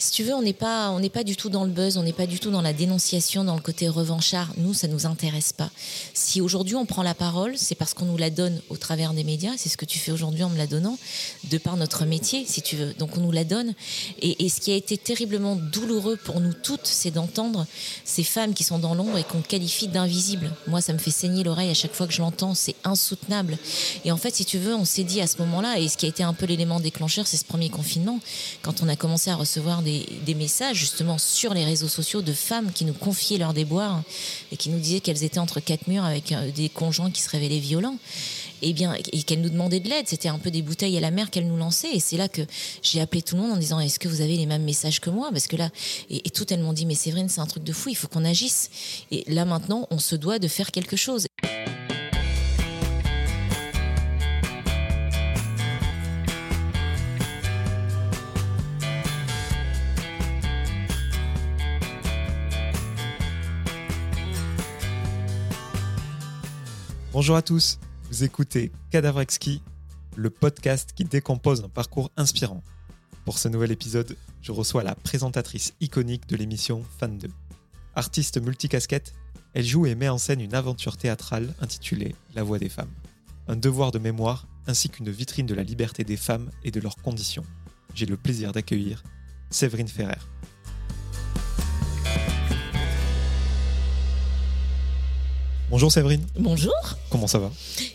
Si tu veux, on n'est pas, on n'est pas du tout dans le buzz, on n'est pas du tout dans la dénonciation, dans le côté revanchard. Nous, ça nous intéresse pas. Si aujourd'hui on prend la parole, c'est parce qu'on nous la donne au travers des médias. C'est ce que tu fais aujourd'hui en me la donnant, de par notre métier, si tu veux. Donc on nous la donne. Et, ce qui a été terriblement douloureux pour nous toutes, c'est d'entendre ces femmes qui sont dans l'ombre et qu'on qualifie d'invisibles. Moi, ça me fait saigner l'oreille à chaque fois que je l'entends. C'est insoutenable. Et en fait, si tu veux, on s'est dit à ce moment-là, et ce qui a été un peu l'élément déclencheur, c'est ce premier confinement, quand on a commencé à recevoir messages justement sur les réseaux sociaux de femmes qui nous confiaient leurs déboires et qui nous disaient qu'elles étaient entre quatre murs avec euh, des conjoints qui se révélaient violents. Et bien, et qu'elles nous demandaient de l'aide. C'était un peu des bouteilles à la mer qu'elles nous lançaient. Et c'est là que j'ai appelé tout le monde en disant Est-ce que vous avez les mêmes messages que moi? Parce que là, et, et toutes elles m'ont dit Mais Séverine, c'est un truc de fou, il faut qu'on agisse. Et là maintenant, on se doit de faire quelque chose. Bonjour à tous, vous écoutez Cadavre Exquis, le podcast qui décompose un parcours inspirant. Pour ce nouvel épisode, je reçois la présentatrice iconique de l'émission Fan 2. Artiste multicasquette, elle joue et met en scène une aventure théâtrale intitulée La voix des femmes. Un devoir de mémoire ainsi qu'une vitrine de la liberté des femmes et de leurs conditions. J'ai le plaisir d'accueillir Séverine Ferrer. Bonjour Séverine. Bonjour. Comment ça va?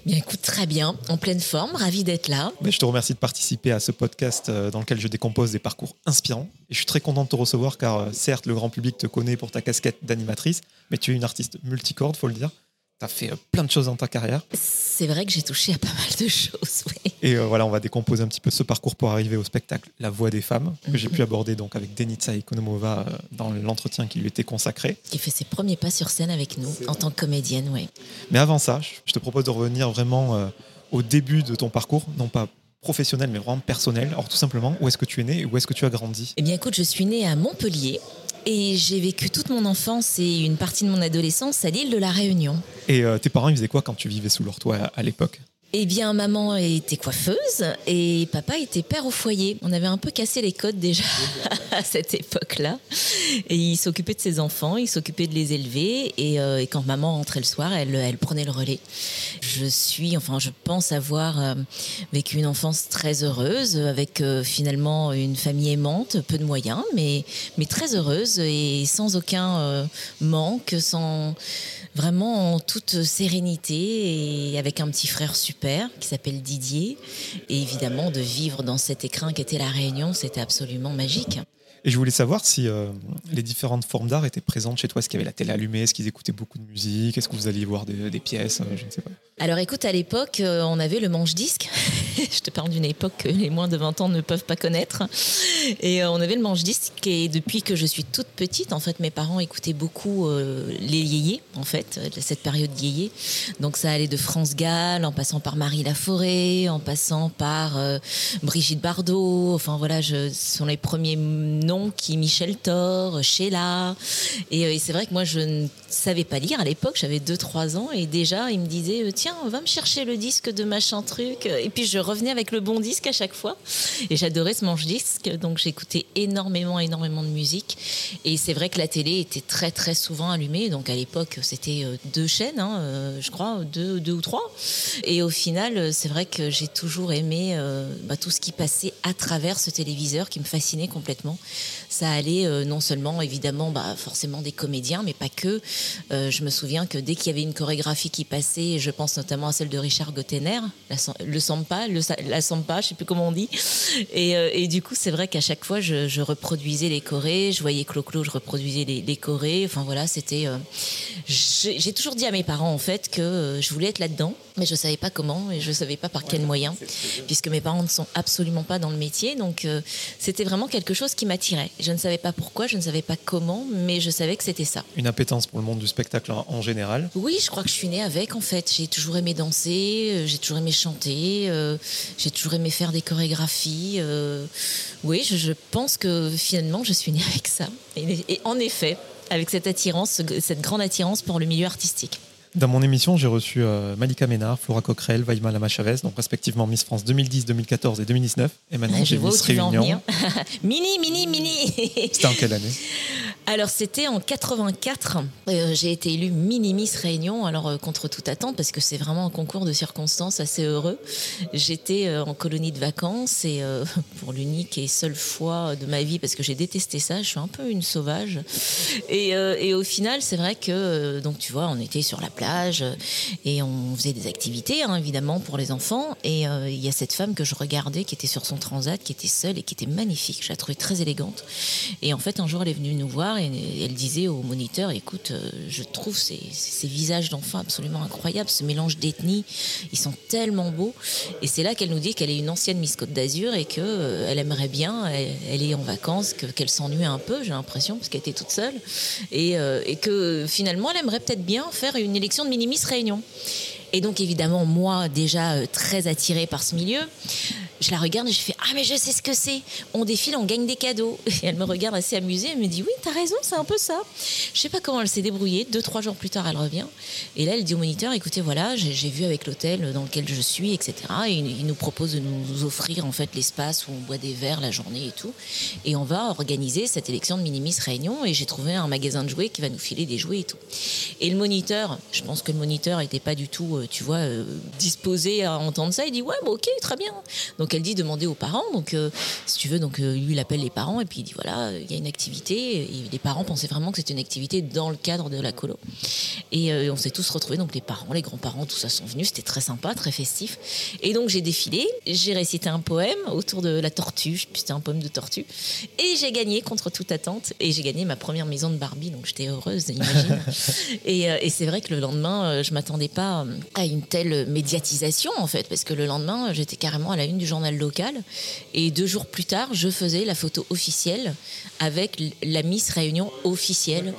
Bien écoute, très bien, en pleine forme, ravi d'être là. Mais je te remercie de participer à ce podcast euh, dans lequel je décompose des parcours inspirants. Et je suis très content de te recevoir car euh, certes, le grand public te connaît pour ta casquette d'animatrice, mais tu es une artiste multicorde, faut le dire. Tu as fait euh, plein de choses dans ta carrière. C'est vrai que j'ai touché à pas mal de choses, oui. Et euh, voilà, on va décomposer un petit peu ce parcours pour arriver au spectacle La Voix des femmes, que j'ai pu aborder donc avec Denitsa Ekonomova euh, dans l'entretien qui lui était consacré. Qui fait ses premiers pas sur scène avec nous en tant que comédienne, oui. Mais avant ça, je te propose de revenir vraiment euh, au début de ton parcours, non pas professionnel, mais vraiment personnel. Alors tout simplement, où est-ce que tu es né et où est-ce que tu as grandi? Eh bien écoute, je suis née à Montpellier. Et j'ai vécu toute mon enfance et une partie de mon adolescence à l'île de la Réunion. Et euh, tes parents, ils faisaient quoi quand tu vivais sous leur toit à, à l'époque? Eh bien, maman était coiffeuse et papa était père au foyer. On avait un peu cassé les codes déjà à cette époque-là. Et il s'occupait de ses enfants, il s'occupait de les élever. Et, euh, et, quand maman rentrait le soir, elle, elle prenait le relais. Je suis, enfin, je pense avoir euh, vécu une enfance très heureuse, avec euh, finalement une famille aimante, peu de moyens, mais, mais très heureuse et sans aucun manque, sans vraiment en toute sérénité et avec un petit frère super qui s'appelle Didier. Et évidemment, de vivre dans cet écrin qu'était la Réunion, c'était absolument magique. Et je voulais savoir si euh, les différentes formes d'art étaient présentes chez toi. Est-ce qu'il y avait la télé allumée? Est-ce qu'ils écoutaient beaucoup de musique? Est-ce que vous alliez voir des, pièces? Euh, Je ne sais pas. Alors écoute, à l'époque, euh, on avait le manche-disque. je te parle d'une époque que les moins de 20 ans ne peuvent pas connaître. Et on avait le manche-disque. Et depuis que je suis toute petite, en fait, mes parents écoutaient beaucoup les yéyés, en fait, cette période yéyé. Donc ça allait de France Gall, en passant par Marie Laforêt, en passant par Brigitte Bardot. Enfin voilà, ce sont les premiers noms qui Michel Thor, Sheila. Et, euh, et c'est vrai que moi, je ne savais pas lire à l'époque. J'avais 2-3 ans et déjà, ils me disaient tiens, va me chercher le disque de machin truc. Et puis je revenais avec le bon disque à chaque fois. Et j'adorais ce manche-disque, donc j'écoutais énormément, énormément de musique. Et c'est vrai que la télé était très, très souvent allumée. Donc à l'époque, c'était deux chaînes, hein, euh, je crois, deux, deux ou trois. Et au final, c'est vrai que j'ai toujours aimé euh, bah, tout ce qui passait à travers ce téléviseur qui me fascinait complètement. Ça allait euh, non seulement, évidemment, bah, forcément des comédiens, mais pas que. Euh, je me souviens que dès qu'il y avait une chorégraphie qui passait, je pense notamment à celle de Richard Gottener, le Sampa, le, la Sampa, je sais plus comment on dit. Et, euh, du coup, c'est vrai qu'à chaque fois, je, reproduisais les chorés, je voyais Clo-Clo, je reproduisais les, les chorés. Enfin voilà, c'était. J'ai toujours dit à mes parents en fait que je voulais être là-dedans, mais je savais pas comment et je savais pas par quel moyen, puisque mes parents ne sont absolument pas dans le métier. Donc euh, c'était vraiment quelque chose qui m'attirait. Je ne savais pas pourquoi, je ne savais pas comment, mais je savais que c'était ça. Une appétence pour le monde du spectacle en, général? Oui, je crois que je suis née avec en fait. J'ai toujours aimé danser, euh, j'ai toujours aimé chanter, euh, j'ai toujours aimé faire des chorégraphies. Euh, oui, je, je, pense que finalement je suis née avec ça. Et, et, en effet, avec cette attirance, cette grande attirance pour le milieu artistique. Dans mon émission, j'ai reçu euh, Malika Ménard, Flora Coquerel, Vaima Lama Chavez, donc respectivement Miss France 2010, 2014 et 2019. Et maintenant, j'ai Miss Réunion. mini, mini, mini C'était en quelle année alors c'était en 84. Euh, j'ai été élue mini Miss Réunion, alors euh, contre toute attente parce que c'est vraiment un concours de circonstances assez heureux. J'étais en colonie de vacances et pour l'unique et seule fois de ma vie parce que j'ai détesté ça, je suis un peu une sauvage. Et, au final, c'est vrai que donc tu vois, on était sur la plage et on faisait des activités hein, évidemment pour les enfants. Et il y a cette femme que je regardais qui était sur son transat, qui était seule et qui était magnifique. Je la trouvais très élégante. Et en fait, un jour, elle est venue nous voir et elle disait au moniteur écoute, euh, je trouve ces, visages d'enfants absolument incroyables, ce mélange d'ethnies, ils sont tellement beaux. Et c'est là qu'elle nous dit qu'elle est une ancienne Miss Côte d'Azur et qu'elle euh, elle aimerait bien, elle, est en vacances, qu'elle s'ennuie un peu, j'ai l'impression, parce qu'elle était toute seule, et, euh, et que finalement, elle aimerait peut-être bien faire une élection de mini-Miss Réunion. Et donc évidemment, moi déjà très attirée par ce milieu, je la regarde et je fais Ah, mais je sais ce que c'est. On défile, on gagne des cadeaux. Et elle me regarde assez amusée. Elle me dit Oui, t'as raison, c'est un peu ça. Je sais pas comment elle s'est débrouillée. Deux, trois jours plus tard, elle revient. Et là, elle dit au moniteur Écoutez, voilà, j'ai vu avec l'hôtel dans lequel je suis, etc. Et il nous propose de nous offrir en fait l'espace où on boit des verres la journée et tout. Et on va organiser cette élection de Minimis Réunion. Et j'ai trouvé un magasin de jouets qui va nous filer des jouets et tout. Et le moniteur, je pense que le moniteur n'était pas du tout, euh, tu vois, euh, disposé à entendre ça. Il dit Ouais, bon, ok, très bien. Donc elle dit demander aux parents. Donc, euh, si tu veux, donc euh, lui, il appelle les parents et puis il dit voilà, il y a une activité. Et les parents pensaient vraiment que c'était une activité dans le cadre de la colo. Et euh, on s'est tous retrouvés, donc les parents, les grands-parents, tout ça sont venus. C'était très sympa, très festif. Et donc j'ai défilé, j'ai récité un poème autour de la tortue. C'était un poème de tortue. Et j'ai gagné contre toute attente. Et j'ai gagné ma première maison de Barbie, donc j'étais heureuse, imagine. et, et c'est vrai que le lendemain, je m'attendais pas à une telle médiatisation en fait, parce que le lendemain, j'étais carrément à la une du journal local. Et deux jours plus tard, je faisais la photo officielle avec la Miss Réunion officielle.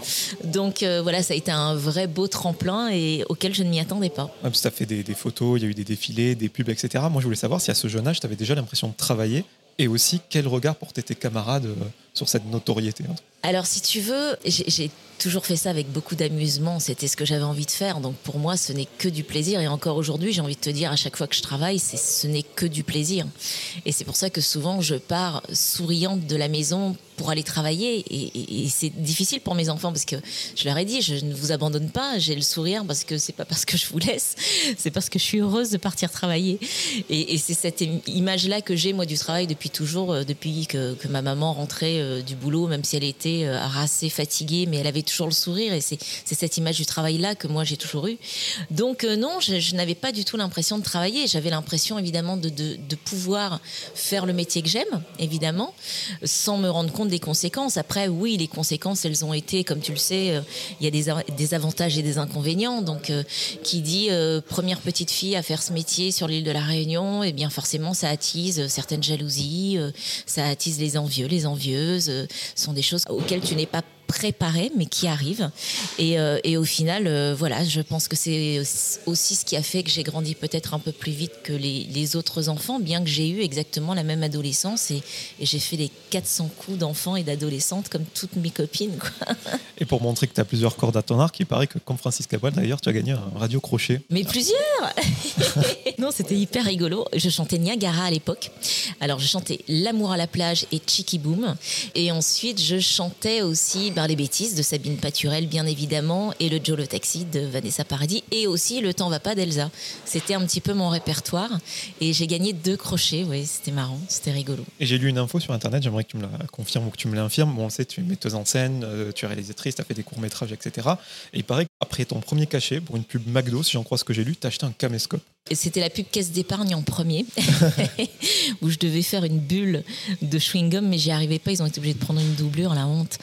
Donc euh, voilà, ça a été un vrai beau tremplin et auquel je ne m'y attendais pas. Tu as fait des, des, photos, il y a eu des défilés, des pubs, etc. Moi, je voulais savoir si à ce jeune âge, tu avais déjà l'impression de travailler et aussi quel regard portaient tes camarades euh, sur cette notoriété. Alors, si tu veux, j'ai toujours fait ça avec beaucoup d'amusement. C'était ce que j'avais envie de faire. Donc pour moi, ce n'est que du plaisir. Et encore aujourd'hui, j'ai envie de te dire, à chaque fois que je travaille, ce n'est que du plaisir. Et c'est pour ça que souvent, je pars souriante de la maison pour aller travailler. Et, c'est difficile pour mes enfants parce que je leur ai dit, je ne vous abandonne pas. J'ai le sourire parce que c'est pas parce que je vous laisse, c'est parce que je suis heureuse de partir travailler. Et, c'est cette image-là que j'ai moi du travail depuis toujours, euh, depuis que, ma maman rentrait euh, du boulot, même si elle était euh, harassée, fatiguée, mais elle avait toujours le sourire et c'est cette image du travail-là que moi j'ai toujours eu. Donc euh, non, je, n'avais pas du tout l'impression de travailler. J'avais l'impression évidemment de, pouvoir faire le métier que j'aime, évidemment, sans me rendre compte des conséquences. Après, oui, les conséquences, elles ont été, comme tu le sais, euh, il y a des, avantages et des inconvénients. Donc, euh, qui dit première petite fille à faire ce métier sur l'île de la Réunion, et eh bien forcément, ça attise certaines jalousies, ça attise les envieux, les envieuses. Ce sont des choses auxquelles tu n'es pas préparé, mais qui arrive. Et, euh, et au final, euh, voilà, je pense que c'est aussi ce qui a fait que j'ai grandi peut-être un peu plus vite que les, les autres enfants, bien que j'ai eu exactement la même adolescence et, et j'ai fait les 400 coups d'enfants et d'adolescentes comme toutes mes copines. Quoi. Et pour montrer que tu as plusieurs cordes à ton arc, il paraît que, comme Francis Cabral d'ailleurs, tu as gagné un radio crochet. Mais plusieurs Non, c'était hyper rigolo. Je chantais Niagara à l'époque. Alors, je chantais L'amour à la plage et Chicky Boom. Et ensuite, je chantais aussi les bêtises de Sabine Paturel, bien évidemment, et le Joe le Taxi de Vanessa Paradis, et aussi Le temps va pas d'Elsa. C'était un petit peu mon répertoire, et j'ai gagné deux crochets, oui, c'était marrant, c'était rigolo. Et j'ai lu une info sur Internet, j'aimerais que tu me la confirmes ou que tu me l'infirmes. Bon, on tu es metteuse en scène, euh, tu es réalisatrice, tu as fait des courts-métrages, etc. Et il paraît qu'après ton premier cachet, pour une pub McDo, si j'en crois ce que j'ai lu, tu as acheté un caméscope. C'était la pub caisse d'épargne en premier, où je devais faire une bulle de chewing-gum, mais j'y arrivais pas. Ils ont été obligés de prendre une doublure, la honte.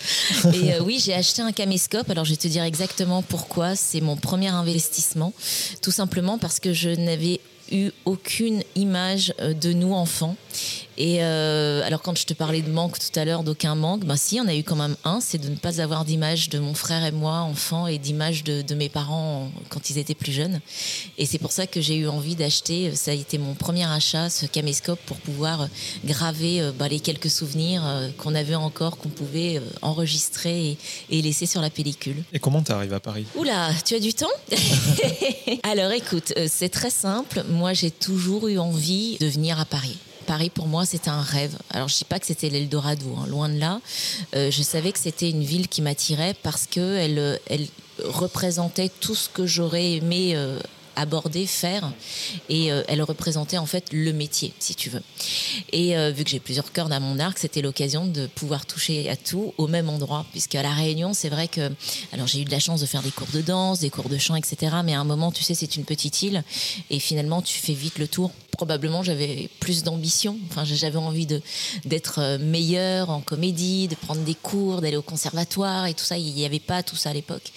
Et euh, oui, j'ai acheté un caméscope. Alors, je vais te dire exactement pourquoi. C'est mon premier investissement. Tout simplement parce que je n'avais eu aucune image euh, de nous enfants. Et euh, alors quand je te parlais de manque tout à l'heure, d'aucun manque, bah si, on a eu quand même un, c'est de ne pas avoir d'image de mon frère et moi, enfants, et d'image de, de, mes parents quand ils étaient plus jeunes. Et c'est pour ça que j'ai eu envie d'acheter, ça a été mon premier achat, ce caméscope, pour pouvoir graver bah, les quelques souvenirs qu'on avait encore, qu'on pouvait enregistrer et, et, laisser sur la pellicule. Et comment tu arrives à Paris? Oula, tu as du temps? Alors écoute, c'est très simple. Moi, j'ai toujours eu envie de venir à Paris. Paris, pour moi, c'était un rêve. Alors, je ne dis pas que c'était l'Eldorado, hein, loin de là. Euh, je savais que c'était une ville qui m'attirait parce qu'elle elle représentait tout ce que j'aurais aimé euh, aborder, faire. Et euh, elle représentait en fait le métier, si tu veux. Et euh, vu que j'ai plusieurs cordes à mon arc, c'était l'occasion de pouvoir toucher à tout au même endroit. Puisque à La Réunion, c'est vrai que. Alors j'ai eu de la chance de faire des cours de danse, des cours de chant, etc. Mais à un moment, tu sais, c'est une petite île. Et finalement, tu fais vite le tour probablement j'avais plus d'ambition. Enfin, j'avais envie de d'être euh, meilleure en comédie, de prendre des cours, d'aller au conservatoire et tout ça. Il n'y avait pas tout ça à l'époque.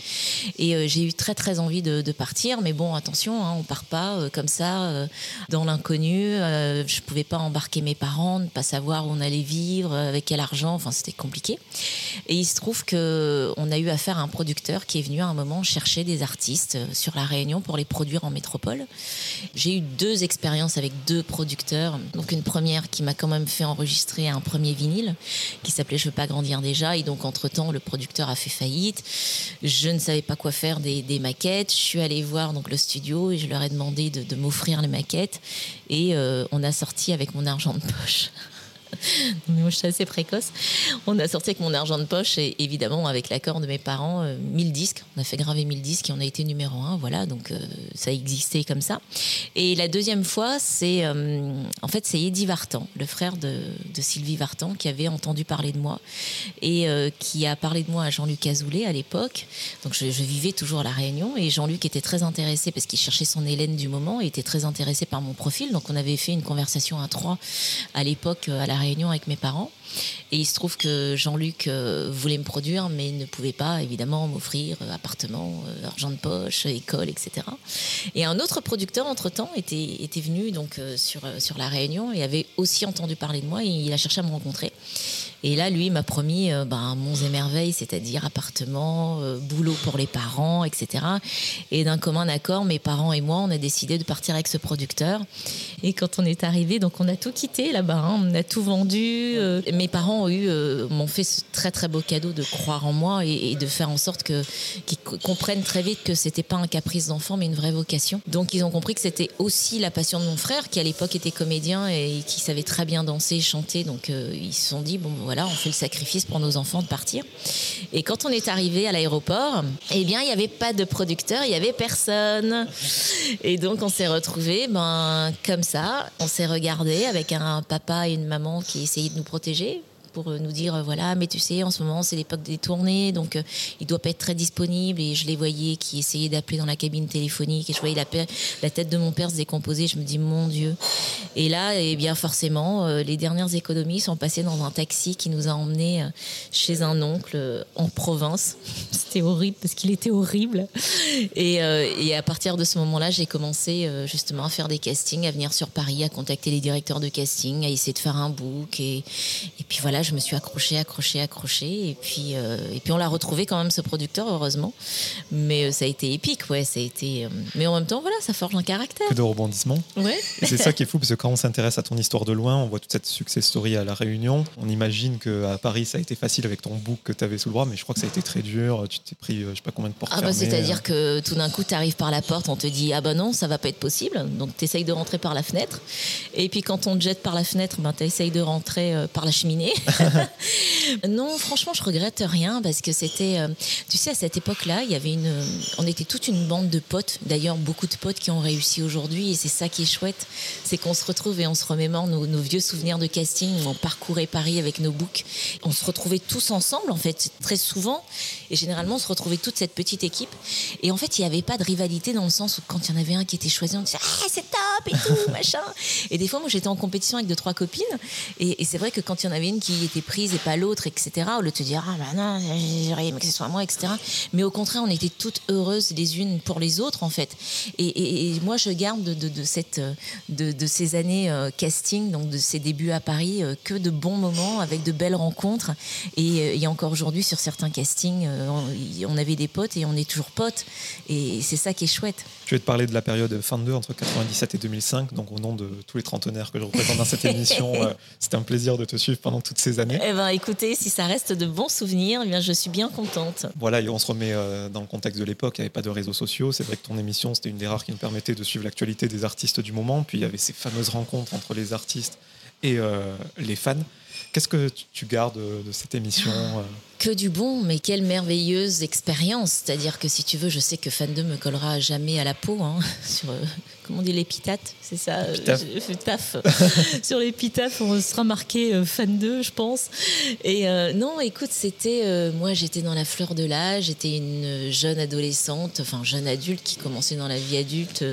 Et j'ai eu très très envie de, partir, mais bon, attention, hein, on part pas euh, comme ça dans l'inconnu. je pouvais pas embarquer mes parents, ne pas savoir où on allait vivre, avec quel argent. Enfin, c'était compliqué. Et il se trouve que on a eu affaire à un producteur qui est venu à un moment chercher des artistes sur la Réunion pour les produire en métropole. J'ai eu deux expériences avec deux producteurs. Donc une première qui m'a quand même fait enregistrer un premier vinyle qui s'appelait Je veux pas grandir déjà. Et donc entre-temps, le producteur a fait faillite. Je ne savais pas quoi faire des, maquettes. Je suis allée voir donc le studio et je leur ai demandé de, m'offrir les maquettes. Et euh, on a sorti avec mon argent de poche mais moi je suis assez précoce. On a sorti avec mon argent de poche et évidemment avec l'accord de mes parents, 1000 euh, disques. On a fait graver 1000 disques et on a été numéro un. Voilà, donc euh, ça existait comme ça. Et la deuxième fois, c'est euh, en fait c'est Eddie Vartan, le frère de, Sylvie Vartan, qui avait entendu parler de moi et qui a parlé de moi à Jean-Luc Azoulay à l'époque. Donc je, vivais toujours à la Réunion et Jean-Luc était très intéressé parce qu'il cherchait son Hélène du moment et était très intéressé par mon profil. Donc on avait fait une conversation à trois à l'époque à la Réunion avec mes parents. Et il se trouve que Jean-Luc euh, voulait me produire, mais ne pouvait pas, évidemment, m'offrir euh, appartement, euh, argent de poche, école, etc. Et un autre producteur, entre-temps, était, était venu donc, sur, sur La Réunion et avait aussi entendu parler de moi et il a cherché à me rencontrer. Et là, lui m'a promis euh, ben, monts et merveilles, c'est-à-dire appartement, euh, boulot pour les parents, etc. Et d'un commun accord, mes parents et moi, on a décidé de partir avec ce producteur. Et quand on est arrivé, donc on a tout quitté là-bas, hein. on a tout vendu. Euh, mes parents ont eu, m'ont fait ce très très beau cadeau de croire en moi et, de faire en sorte que qu'ils comprennent très vite que c'était pas un caprice d'enfant, mais une vraie vocation. Donc ils ont compris que c'était aussi la passion de mon frère, qui à l'époque était comédien et qui savait très bien danser, chanter. Donc ils se sont dit bon voilà on fait le sacrifice pour nos enfants de partir. Et quand on est arrivé à l'aéroport, eh bien, il n'y avait pas de producteur, il n'y avait personne. Et donc, on s'est retrouvés, ben, comme ça. On s'est regardé avec un papa et une maman qui essayaient de nous protéger pour euh, nous dire euh, voilà, mais tu sais, en ce moment, c'est l'époque des tournées, donc euh, il doit pas être très disponible. Et je les voyais qui essayaient d'appeler dans la cabine téléphonique, et je voyais la, tête de mon père se décomposer. Je me dis mon Dieu. Et là, eh bien forcément, les dernières économies sont passées dans un taxi qui nous a emmenés chez un oncle en province. C'était horrible parce qu'il était horrible. Et, et, à partir de ce moment-là, j'ai commencé justement à faire des castings, à venir sur Paris, à contacter les directeurs de casting, à essayer de faire un book. Et, et puis voilà, je me suis accrochée, accrochée, accrochée. Et puis, euh, et puis on l'a retrouvé quand même, ce producteur, heureusement. Mais euh, ça a été épique, ouais. Ça a été, euh, mais en même temps, voilà, ça forge un caractère. Que de rebondissements. Ouais. Et c'est ça qui est fou, parce que quand on s'intéresse à ton histoire de loin, on voit toute cette success story à La Réunion. On imagine qu'à Paris, ça a été facile avec ton book que tu avais sous le bras, mais je crois que ça a été très dur. Tu t'es pris, je sais pas combien de portes. Ah, bah, c'est-à-dire que tout d'un coup, tu arrives par la porte, on te dit, ah bah non, ça va pas être possible. Donc, tu essayes de rentrer par la fenêtre. Et puis, quand on te jette par la fenêtre, ben, tu essayes de rentrer par la cheminée. non, franchement, je regrette rien parce que c'était, euh, tu sais, à cette époque-là, il y avait une, on était toute une bande de potes. D'ailleurs, beaucoup de potes qui ont réussi aujourd'hui et c'est ça qui est chouette, c'est qu'on se retrouve et on se remémore nos, vieux souvenirs de casting où on parcourait Paris avec nos books. On se retrouvait tous ensemble, en fait, très souvent. Et généralement, on se retrouvait toute cette petite équipe. Et en fait, il n'y avait pas de rivalité dans le sens où quand il y en avait un qui était choisi, on disait ah, c'est top et tout, machin. Et des fois, moi, j'étais en compétition avec deux, trois copines. Et, c'est vrai que quand il y en avait une qui était prise et pas l'autre, etc., au lieu de te dire ah, bah non, j'aurais aimé que ce soit moi, etc. Mais au contraire, on était toutes heureuses les unes pour les autres, en fait. Et, moi, je garde de, cette, de, ces années euh, casting, donc de ces débuts à Paris, euh, que de bons moments avec de belles rencontres. Et, et encore aujourd'hui, sur certains castings, on, on avait des potes et on est toujours potes. Et c'est ça qui est chouette. Je vais te parler de la période fin 2 entre 97 et 2005. Donc, au nom de tous les trentenaires que je représente dans cette émission, euh, c'était un plaisir de te suivre pendant toutes ces années. Eh ben, écoutez, si ça reste de bons souvenirs, eh bien, je suis bien contente. Voilà, et on se remet euh, dans le contexte de l'époque. Il n'y avait pas de réseaux sociaux. C'est vrai que ton émission, c'était une des rares qui nous permettait de suivre l'actualité des artistes du moment. Puis, il y avait ces fameuses rencontres entre les artistes et euh, les fans. Qu'est-ce que tu gardes de cette émission que du bon, mais quelle merveilleuse expérience. C'est-à-dire que si tu veux, je sais que Fan 2 me collera jamais à la peau, hein, sur, euh, comment on dit, l'épithète, c'est ça euh, Taf. sur l'épitaphe, on sera marqué euh, Fan 2, je pense. Et non, écoute, c'était, moi j'étais dans la fleur de l'âge, j'étais une jeune adolescente, enfin jeune adulte qui commençait dans la vie adulte.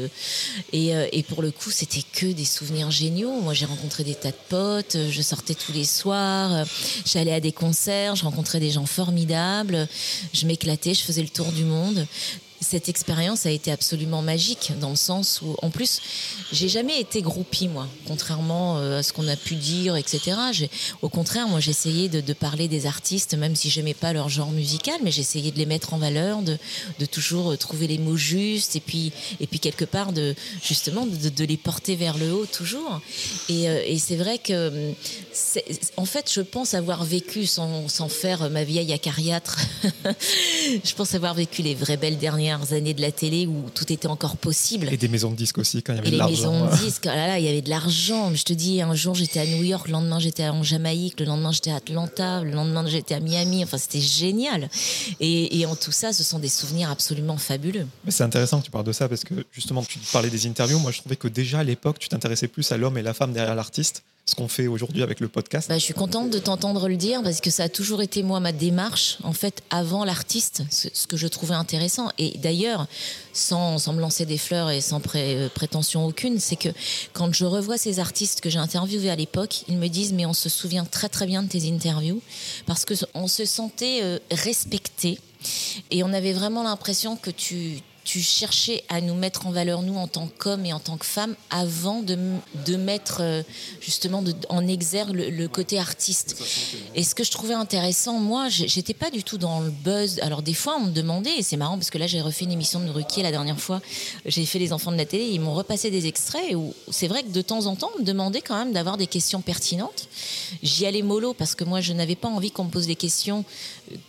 Et, et pour le coup, c'était que des souvenirs géniaux. Moi j'ai rencontré des tas de potes, je sortais tous les soirs, j'allais à des concerts, je rencontrais des gens formidables. Je m'éclatais, je faisais le tour du monde cette expérience a été absolument magique dans le sens où, en plus, j'ai jamais été groupie, moi, contrairement euh, à ce qu'on a pu dire, etc. Au contraire, moi, j'essayais de, parler des artistes, même si j'aimais pas leur genre musical, mais j'essayais de les mettre en valeur, de, toujours trouver les mots justes, et puis, et puis quelque part, de, justement, de, les porter vers le haut toujours. Et, euh, c'est vrai que, en fait, je pense avoir vécu, sans faire ma vieille acariâtre, je pense avoir vécu les vraies belles dernières années de la télé où tout était encore possible. Et des maisons de disques aussi, quand il y avait de l'argent. Les maisons de disques, oh là là, il y avait de l'argent. Je te dis, un jour j'étais à New York, le lendemain j'étais en Jamaïque, le lendemain j'étais à Atlanta, le lendemain j'étais à Miami. Enfin, c'était génial. Et, et, en tout ça, ce sont des souvenirs absolument fabuleux. Mais c'est intéressant que tu parles de ça parce que justement, tu parlais des interviews. Moi, je trouvais que déjà à l'époque, tu t'intéressais plus à l'homme et la femme derrière l'artiste ce qu'on fait aujourd'hui avec le podcast. Bah, je suis contente de t'entendre le dire parce que ça a toujours été moi ma démarche en fait avant l'artiste, ce, que je trouvais intéressant. Et d'ailleurs, sans, sans, me lancer des fleurs et sans euh, prétention aucune, c'est que quand je revois ces artistes que j'ai interviewés à l'époque, ils me disent mais on se souvient très très bien de tes interviews parce que on se sentait euh, respecté et on avait vraiment l'impression que tu tu cherchais à nous mettre en valeur, nous, en tant qu'hommes et en tant que femmes, avant de, de mettre euh, justement en exergue le, côté artiste. Et ce que je trouvais intéressant, moi, j'étais pas du tout dans le buzz. Alors, des fois, on me demandait, et c'est marrant parce que là, j'ai refait une émission de Ruquier la dernière fois, j'ai fait Les Enfants de la télé, ils m'ont repassé des extraits où c'est vrai que de temps en temps, on me demandait quand même d'avoir des questions pertinentes. J'y allais mollo parce que moi, je n'avais pas envie qu'on me pose des questions.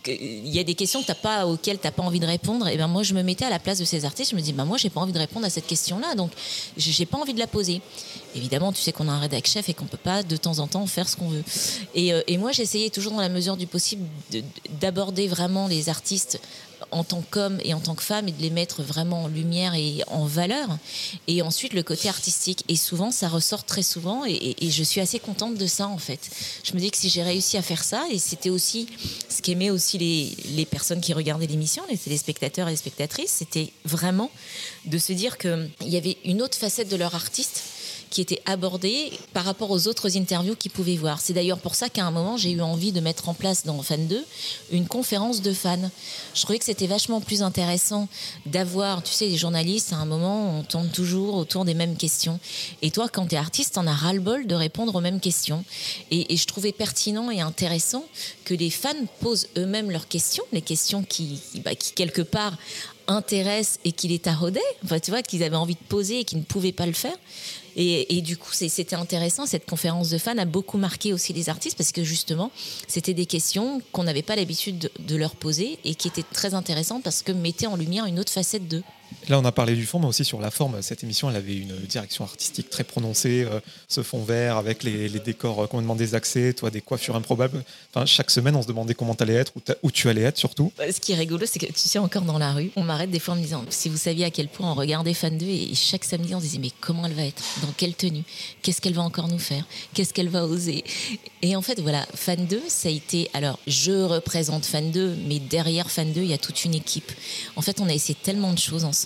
Il y a des questions que pas, auxquelles tu n'as pas envie de répondre. Et ben moi, je me mettais à la place de ces artistes, je me dis, bah, moi, j'ai pas envie de répondre à cette question-là, donc j'ai pas envie de la poser. Évidemment, tu sais qu'on a un rédac chef et qu'on peut pas de temps en temps faire ce qu'on veut. Et, euh, et moi, j'essayais toujours dans la mesure du possible d'aborder vraiment les artistes en tant qu'homme et en tant que femme et de les mettre vraiment en lumière et en valeur. Et ensuite, le côté artistique. Et souvent, ça ressort très souvent et, je suis assez contente de ça, en fait. Je me dis que si j'ai réussi à faire ça, et c'était aussi ce qu'aimaient aussi les, les personnes qui regardaient l'émission, les téléspectateurs et les spectatrices, c'était vraiment de se dire qu'il y avait une autre facette de leur artiste qui était abordé par rapport aux autres interviews qu'ils pouvaient voir. C'est d'ailleurs pour ça qu'à un moment, j'ai eu envie de mettre en place dans Fan 2 une conférence de fans. Je trouvais que c'était vachement plus intéressant d'avoir, tu sais, les journalistes, à un moment, on tourne toujours autour des mêmes questions. Et toi, quand tu es artiste, on a ras-le-bol de répondre aux mêmes questions. Et, je trouvais pertinent et intéressant que les fans posent eux-mêmes leurs questions, les questions qui, bah, qui quelque part intéressent et qui les taraudaient, enfin, tu vois, qu'ils avaient envie de poser et qu'ils ne pouvaient pas le faire. Et, du coup, c'était intéressant. Cette conférence de fans a beaucoup marqué aussi les artistes parce que justement, c'était des questions qu'on n'avait pas l'habitude de, leur poser et qui étaient très intéressantes parce que mettaient en lumière une autre facette d'eux. Là, on a parlé du fond, mais aussi sur la forme. Cette émission, elle avait une direction artistique très prononcée. Euh, ce fond vert avec les, décors euh, complètement désaxés, toi, des coiffures improbables. Enfin, chaque semaine, on se demandait comment tu allais être, où, tu allais être surtout. Bah, ce qui est rigolo, c'est que tu sais, encore dans la rue, on m'arrête des fois en me disant si vous saviez à quel point on regardait Fan 2 et chaque samedi, on se disait mais comment elle va être? Dans quelle tenue? Qu'est-ce qu'elle va encore nous faire? Qu'est-ce qu'elle va oser? Et en fait, voilà, Fan 2, ça a été. Alors, je représente Fan 2, mais derrière Fan 2, il y a toute une équipe. En fait, on a essayé tellement de choses ensemble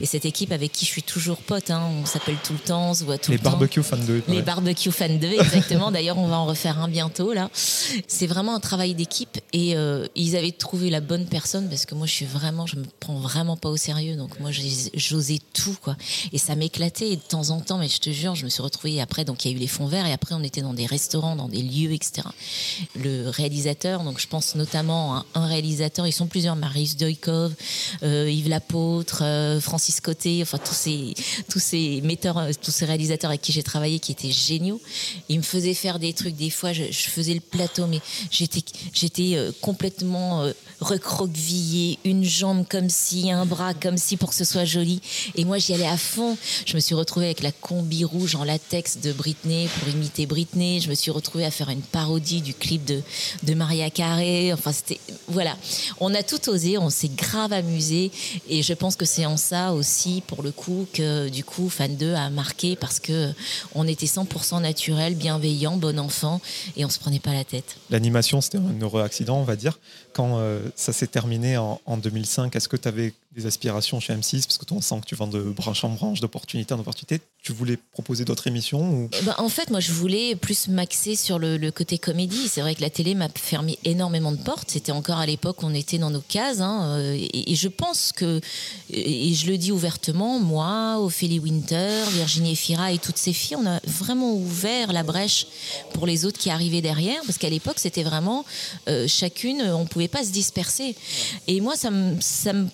et cette équipe avec qui je suis toujours pote, hein, on s'appelle tout le temps, on se voit tout les le temps. Les barbecue fans 2. Les barbecue fans 2, exactement. D'ailleurs, on va en refaire un bientôt là. C'est vraiment un travail d'équipe et euh, ils avaient trouvé la bonne personne parce que moi, je suis vraiment, je me prends vraiment pas au sérieux. Donc moi, j'osais tout quoi. Et ça m'éclatait de temps en temps, mais je te jure, je me suis retrouvée après. Donc il y a eu les fonds verts et après on était dans des restaurants, dans des lieux, etc. Le réalisateur, donc je pense notamment à un réalisateur, ils sont plusieurs, Marius Doikov, euh, Yves Lapôtre. Euh, Francis Côté, enfin tous ces, metteurs, euh, tous ces réalisateurs avec qui j'ai travaillé qui étaient géniaux. Ils me faisaient faire des trucs. Des fois, je, faisais le plateau, mais j'étais, j'étais euh, complètement recroquevillée, une jambe comme si, un bras comme si pour que ce soit joli. Et moi, j'y allais à fond. Je me suis retrouvée avec la combi rouge en latex de Britney pour imiter Britney. Je me suis retrouvée à faire une parodie du clip de, de Maria Carré. Enfin, c'était voilà. On a tout osé, on s'est grave amusé, et je pense que c'est en ça aussi, pour le coup, que du coup, Fan 2 a marqué parce que on était 100% naturel, bienveillant, bon enfant, et on se prenait pas la tête. L'animation, c'était un heureux accident, on va dire. Quand euh, ça s'est terminé en, en 2005, est-ce que tu avais des aspirations chez M6 Parce que toi, on sent que tu vends de branche en branche, d'opportunité en opportunité. Tu voulais proposer d'autres émissions ou... bah, En fait, moi, je voulais plus m'axer sur le, côté comédie. C'est vrai que la télé m'a fermé énormément de portes. C'était encore à l'époque on était dans nos cases. Hein, euh, et, je pense que, et je le dis ouvertement, moi, Ophélie Winter, Virginie Efira et toutes ces filles, on a vraiment ouvert la brèche pour les autres qui arrivaient derrière. Parce qu'à l'époque, c'était vraiment euh, chacune, on ne pouvait pas se disperser. Et moi, ça me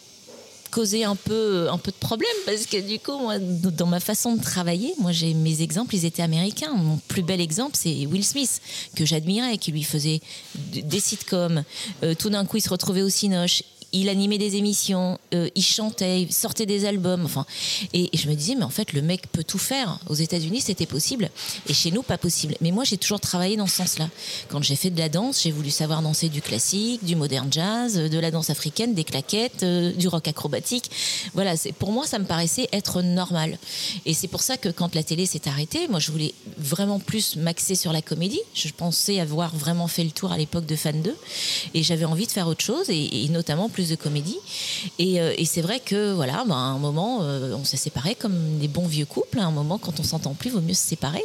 causé un peu, un peu de problème parce que du coup, moi, dans ma façon de travailler, moi, j'ai mes exemples, ils étaient américains. Mon plus bel exemple, c'est Will Smith, que j'admirais, qui lui faisait des sitcoms. Euh, tout d'un coup, il se retrouvait au Cinoche il animait des émissions, euh, il chantait, il sortait des albums. Enfin, et, je me disais, mais en fait, le mec peut tout faire. Aux États-Unis, c'était possible, et chez nous, pas possible. Mais moi, j'ai toujours travaillé dans ce sens-là. Quand j'ai fait de la danse, j'ai voulu savoir danser du classique, du modern jazz, de la danse africaine, des claquettes, euh, du rock acrobatique. Voilà, pour moi, ça me paraissait être normal. Et c'est pour ça que quand la télé s'est arrêtée, moi, je voulais vraiment plus m'axer sur la comédie. Je pensais avoir vraiment fait le tour à l'époque de Fan 2, et j'avais envie de faire autre chose, et, et notamment plus de comédie. Euh, et, c'est vrai que, voilà, bah, à un moment, euh, on s'est séparés comme des bons vieux couples. À un moment, quand on s'entend plus, vaut mieux se séparer.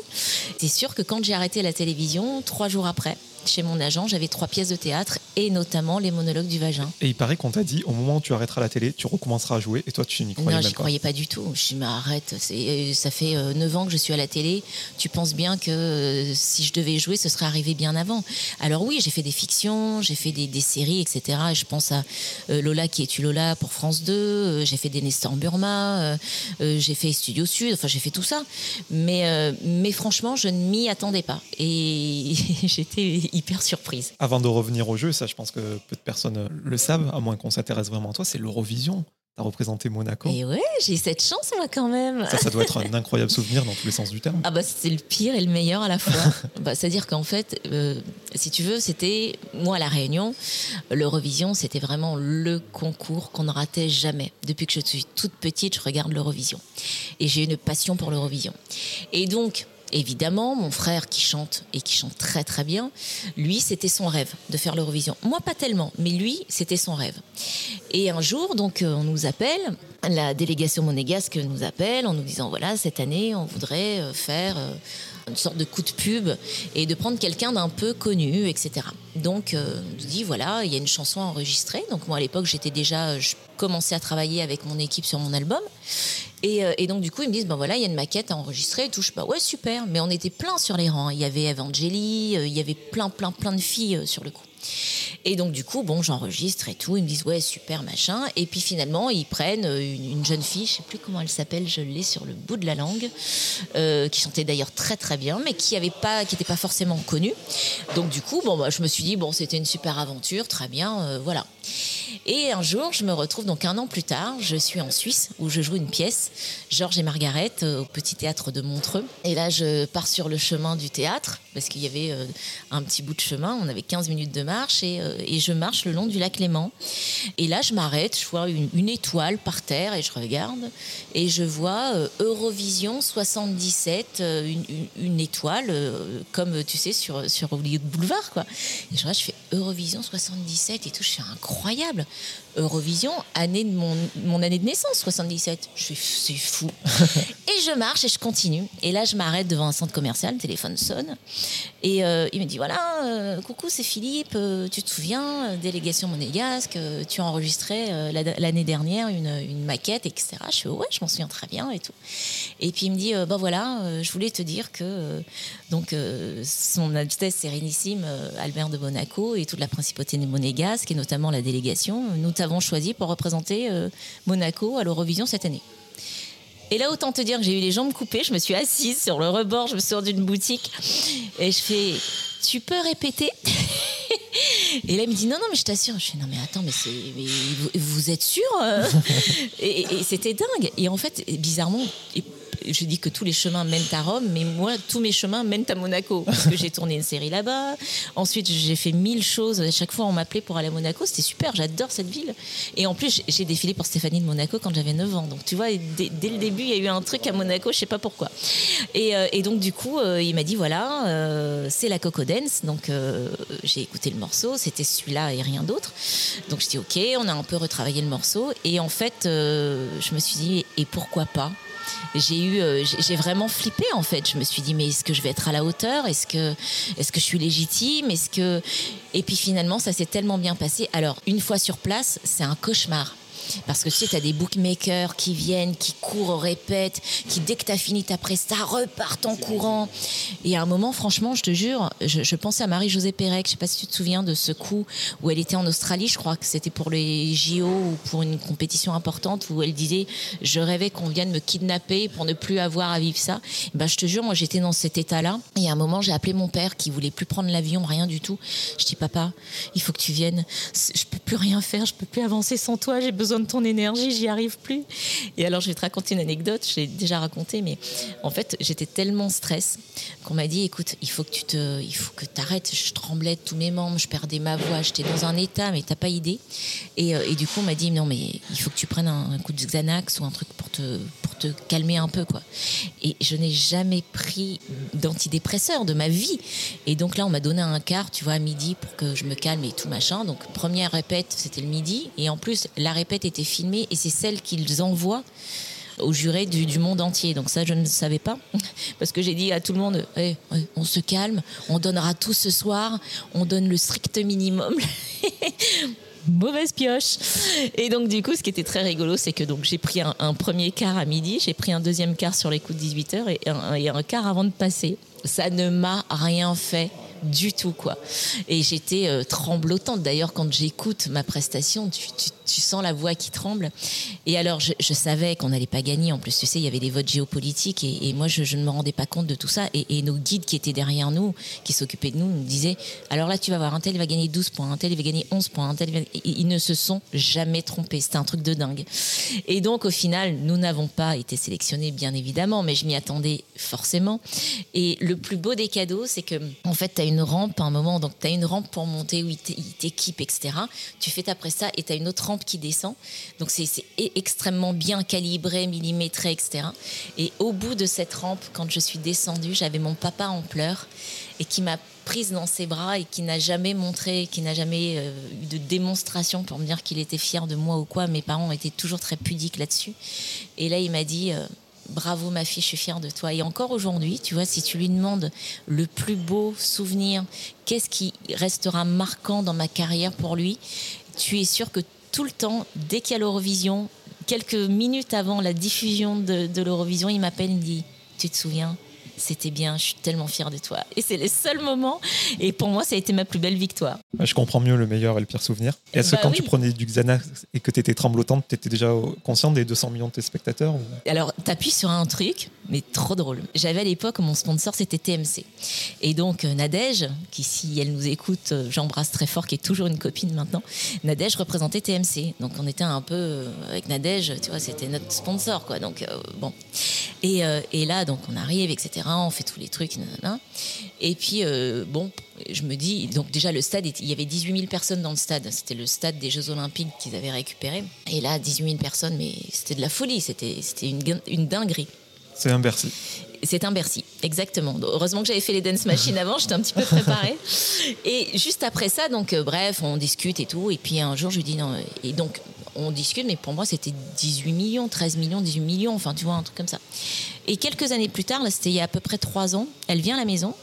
C'est sûr que quand j'ai arrêté la télévision, trois jours après, chez mon agent, j'avais trois pièces de théâtre et notamment les monologues du vagin. Et il paraît qu'on t'a dit, au moment où tu arrêteras la télé, tu recommenceras à jouer et toi, tu n'y croyais non, pas. Non, je croyais pas du tout. Je me arrête. Euh, ça fait euh, neuf ans que je suis à la télé. Tu penses bien que euh, si je devais jouer, ce serait arrivé bien avant. Alors oui, j'ai fait des fictions, j'ai fait des, séries, etc. je pense à Lola qui est tu Lola pour France 2. j'ai fait des Nestor Burma. j'ai fait Studio Sud. Enfin, j'ai fait tout ça. Mais, mais franchement, je ne m'y attendais pas. Et j'étais hyper surprise. Avant de revenir au jeu, ça je pense que peu de personnes le savent, à moins qu'on s'intéresse vraiment à toi, c'est l'Eurovision. Tu as représenté Monaco. Et ouais, j'ai cette chance moi quand même. Ça, ça doit être un incroyable souvenir dans tous les sens du terme. Ah bah c'est le pire et le meilleur à la fois. bah, C'est-à-dire qu'en fait, euh, si tu veux, c'était moi à la Réunion, l'Eurovision, c'était vraiment le concours qu'on ne ratait jamais. Depuis que je suis toute petite, je regarde l'Eurovision et j'ai une passion pour l'Eurovision. Et donc évidemment, mon frère qui chante et qui chante très très bien, lui, c'était son rêve de faire l'Eurovision. Moi, pas tellement, mais lui, c'était son rêve. Et un jour, donc, euh, on nous appelle, la délégation monégasque nous appelle en nous disant voilà, cette année, on voudrait euh, faire euh, une sorte de coup de pub et de prendre quelqu'un d'un peu connu, etc. Donc, on nous dit voilà, il y a une chanson enregistrée. Donc, moi, à l'époque, j'étais déjà, je commençais à travailler avec mon équipe sur mon album. Euh, et, donc, du coup, ils me disent, ben voilà, il y a une maquette à enregistrer et tout. Je pas, ouais, super. Mais on était plein sur les rangs. Il y avait Evangélie, euh, il y avait plein, plein, plein de filles euh, sur le coup. Et donc, du coup, bon, j'enregistre et tout. Ils me disent, ouais, super, machin. Et puis finalement, ils prennent une, jeune fille, je sais plus comment elle s'appelle, je l'ai sur le bout de la langue, euh, qui chantait d'ailleurs très très bien, mais qui n'était pas, qui pas forcément connue. Donc, du coup, bon, bah, je me suis dit, bon, c'était une super aventure, très bien, euh, voilà. Et un jour, je me retrouve, donc un an plus tard, je suis en Suisse où je joue une pièce, Georges et Margaret, euh, au petit théâtre de Montreux. Et là, je pars sur le chemin du théâtre parce qu'il y avait euh, un petit bout de chemin, on avait 15 minutes de marche et, euh, et je marche le long du lac Léman. Et là, je m'arrête, je vois une, une, étoile par terre et je regarde et je vois Eurovision 77, une, une, étoile comme tu sais sur, sur Hollywood Boulevard. Quoi. Et je, vois, je fais Eurovision 77 et tout, je suis incroyable. Eurovision, année de mon, mon année de naissance, 77. Je suis, c'est fou. et je marche et je continue. Et là, je m'arrête devant un centre commercial, le téléphone sonne. Et euh, il me dit voilà, euh, coucou, c'est Philippe, euh, tu te souviens, délégation monégasque, tu as enregistré l'année dernière une, une, maquette, etc. Je fais ouais, je m'en souviens très bien et tout. Et puis il me dit ben voilà, je voulais te dire que donc son Altesse Sérénissime Albert de Monaco et toute la principauté monégasque et notamment la délégation, nous t'avons choisi pour représenter Monaco à l'Eurovision cette année. Et là, autant te dire que j'ai eu les jambes coupées. Je me suis assise sur le rebord, je me sors d'une boutique et je fais Tu peux répéter? Et là, il me dit non, non, mais je t'assure. Je fais non, mais attends, mais, vous, êtes sûr Et, et c'était dingue. Et en fait, bizarrement, je dis que tous les chemins mènent à Rome, mais moi, tous mes chemins mènent à Monaco, parce que j'ai tourné une série là-bas. Ensuite, j'ai fait mille choses. À chaque fois, on m'appelait pour aller à Monaco. C'était super, j'adore cette ville. Et en plus, j'ai défilé pour Stéphanie de Monaco quand j'avais 9 ans. Donc, tu vois, dès, le début, il y a eu un truc à Monaco, je sais pas pourquoi. Et, euh, donc, du coup, euh, il m'a dit voilà, euh, c'est la Coco Dance. Donc, j'ai écouté le morceau. C'était celui-là et rien d'autre. Donc, je dis ok, on a un peu retravaillé le morceau. Et en fait, je me suis dit et pourquoi pas j'ai eu, euh, j'ai vraiment flippé en fait. Je me suis dit mais est-ce que je vais être à la hauteur? Est-ce que, est-ce que je suis légitime? Est-ce que et puis finalement ça s'est tellement bien passé. Alors une fois sur place, c'est un cauchemar parce que tu sais, tu as des bookmakers qui viennent, qui courent, répètent, qui dès que tu as fini ta presta repartent en courant. Et à un moment, franchement, je te jure, je, pensais à Marie-Josée Pérec, je sais pas si tu te souviens de ce coup où elle était en Australie, je crois que c'était pour les JO ou pour une compétition importante où elle disait Je rêvais qu'on vienne me kidnapper pour ne plus avoir à vivre ça. ben, je te jure, moi j'étais dans cet état-là. Et à un moment, j'ai appelé mon père qui voulait plus prendre l'avion, rien du tout. Je dis Papa, il faut que tu viennes. Je peux plus rien faire, je peux plus avancer sans toi, j'ai besoin ton énergie, j'y arrive plus. Et alors, je vais te raconter une anecdote, je l'ai déjà racontée, mais en fait, j'étais tellement stress qu'on m'a dit écoute, il faut que tu te, il faut que arrêtes. Je tremblais de tous mes membres, je perdais ma voix, j'étais dans un état, mais t'as pas idée. Et, euh, et, du coup, on m'a dit non, mais il faut que tu prennes un, coup de Xanax ou un truc pour te, pour te calmer un peu, quoi. Et je n'ai jamais pris d'antidépresseur de ma vie. Et donc là, on m'a donné un quart, tu vois, à midi pour que je me calme et tout machin. Donc, première répète, c'était le midi. Et en plus, la répète était filmée et c'est celle qu'ils envoient aux jurés du, monde entier. Donc ça, je ne savais pas, parce que j'ai dit à tout le monde, eh, on se calme, on donnera tout ce soir, on donne le strict minimum. mauvaise pioche. Et donc du coup, ce qui était très rigolo, c'est que donc j'ai pris un, premier quart à midi, j'ai pris un deuxième quart sur les coups de 18h et un, quart avant de passer. Ça ne m'a rien fait du tout quoi. Et j'étais euh, tremblotante. D'ailleurs, quand j'écoute ma prestation, tu, sens la voix qui tremble. Et alors, je, savais qu'on n'allait pas gagner. En plus, tu sais, il y avait des votes géopolitiques et, moi, je, ne me rendais pas compte de tout ça. Et, nos guides qui étaient derrière nous, qui s'occupaient de nous, nous disaient alors là, tu vas voir, un tel va gagner 12 points, un tel va gagner 11 points, un tel ils ne se sont jamais trompés. C'était un truc de dingue. Et donc, au final, nous n'avons pas été sélectionnés, bien évidemment, mais je m'y attendais forcément. Et le plus beau des cadeaux, c'est que, en fait, tu as une rampe à un moment, donc tu as une rampe pour monter où il t'équipe, etc. Tu fais ta presta et tu as une autre rampe qui descend. Donc c'est extrêmement bien calibré, millimétré, etc. Et au bout de cette rampe, quand je suis descendue, j'avais mon papa en pleurs et qui m'a prise dans ses bras et qui n'a jamais montré, qui n'a jamais euh, eu de démonstration pour me dire qu'il était fier de moi ou quoi. Mes parents étaient toujours très pudiques là-dessus. Et là, il m'a dit, euh, bravo ma fille, je suis fière de toi. Et encore aujourd'hui, tu vois, si tu lui demandes le plus beau souvenir, qu'est-ce qui restera marquant dans ma carrière pour lui, tu es sûr que tout le temps, dès qu'il y a l'Eurovision, quelques minutes avant la diffusion de, l'Eurovision, il m'appelle, il me dit, tu te souviens? C'était bien, je suis tellement fière de toi. Et c'est les seuls moments. Et pour moi, ça a été ma plus belle victoire. Je comprends mieux le meilleur et le pire souvenir. Est-ce que Bah quand oui. tu prenais du Xanax et que tu étais tremblotante, tu étais déjà consciente des 200 millions de téléspectateurs ou- Alors, t'appuies sur un truc, mais trop drôle. J'avais à l'époque, mon sponsor, c'était TMC. Et donc, euh, Nadège, qui, si elle nous écoute, euh, j'embrasse très fort, qui est toujours une copine maintenant, Nadège représentait TMC. Donc, on était un peu euh, avec Nadège, tu vois, c'était notre sponsor, quoi. Donc, euh, bon. Et, euh, et là, donc, on arrive, etc., on fait tous les trucs, nanana. Et puis, euh, bon, je me dis, donc déjà, le stade, il y avait 18 000 personnes dans le stade. C'était le stade des Jeux Olympiques qu'ils avaient récupéré. Et là, 18 000 personnes, mais c'était de la folie, c'était c'était une, une dinguerie. C'est un Bercy. C'est un Bercy, exactement. Heureusement que j'avais fait les dance machines avant, j'étais un petit peu préparée. Et juste après ça, donc euh, bref, on discute et tout. Et puis un jour, je lui dis non. Et donc, on discute, mais pour moi, c'était 18 millions, 13 millions, 18 millions, enfin, tu vois, un truc comme ça. Et quelques années plus tard, c'était il y a à peu près trois ans, elle vient à la maison.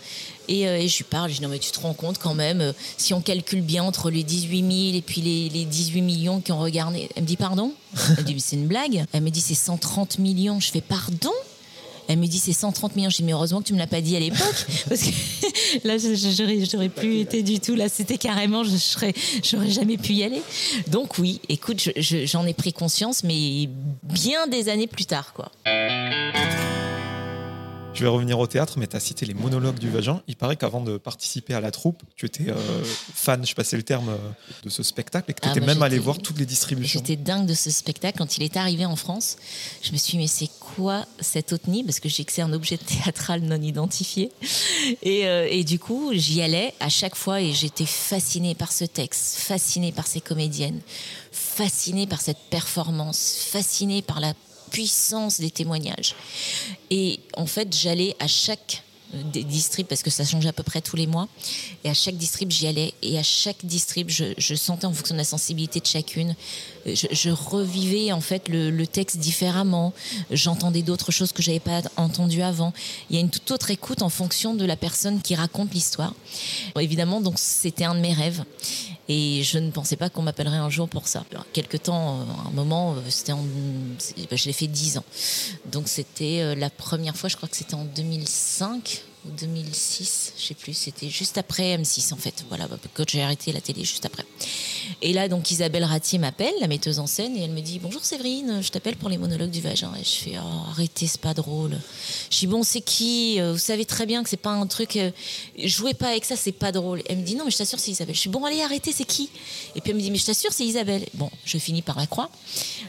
Et, euh, et je lui parle, je dis non mais tu te rends compte quand même, euh, si on calcule bien entre les 18 000 et puis les, les 18 millions qui ont regardé, elle me dit pardon? Elle me dit c'est une blague Elle me dit c'est 130 millions, je fais pardon? Elle me dit c'est 130 millions. Je dis mais heureusement que tu me l'as pas dit à l'époque parce que là j'aurais j'aurais plus été du tout. Là c'était carrément je serais j'aurais jamais pu y aller. Donc oui, écoute, je- je- j'en ai pris conscience, mais bien des années plus tard quoi. Je vais revenir au théâtre, mais tu as cité les monologues du vagin. Il paraît qu'avant de participer à la troupe, tu étais euh, fan, je passais le terme, euh, de ce spectacle et que tu Ah, étais moi, même allé voir toutes les distributions. J'étais dingue de ce spectacle. Quand il est arrivé en France, je me suis dit, mais c'est quoi cette otnie Parce que j'ai que c'est un objet théâtral non identifié. Et, euh, et du coup, j'y allais à chaque fois et j'étais fascinée par ce texte, fascinée par ces comédiennes, fascinée par cette performance, fascinée par la puissance des témoignages. Et en fait, j'allais à chaque euh, des parce que ça changeait à peu près tous les mois et à chaque distrib j'y allais et à chaque distrib je, sentais en fonction de la sensibilité de chacune je, je revivais en fait le, le texte différemment. J'entendais d'autres choses que j'avais pas entendues avant. Il y a une toute autre écoute en fonction de la personne qui raconte l'histoire. Évidemment donc c'était un de mes rêves. Et je ne pensais pas qu'on m'appellerait un jour pour ça. Alors, quelque temps, euh, un moment, euh, c'était en, bah, je l'ai fait 10 ans. Donc c'était euh, la première fois, je crois que c'était en 2005 ou 2006, je sais plus. C'était juste après M6 en fait. Voilà, quand j'ai arrêté la télé, juste après. Et là, donc Isabelle Ratier m'appelle, la metteuse en scène, et elle me dit Bonjour Séverine, je t'appelle pour les monologues du vagin. Et je fais oh, Arrêtez, c'est pas drôle. Je dis Bon, c'est qui? Euh, Vous savez très bien que c'est pas un truc. euh, jouez pas avec ça, c'est pas drôle. Elle me dit Non, mais je t'assure, c'est Isabelle. Je suis Bon, allez, arrêtez, c'est qui? Et puis elle me dit Mais je t'assure, c'est Isabelle. Bon, je finis par la croire.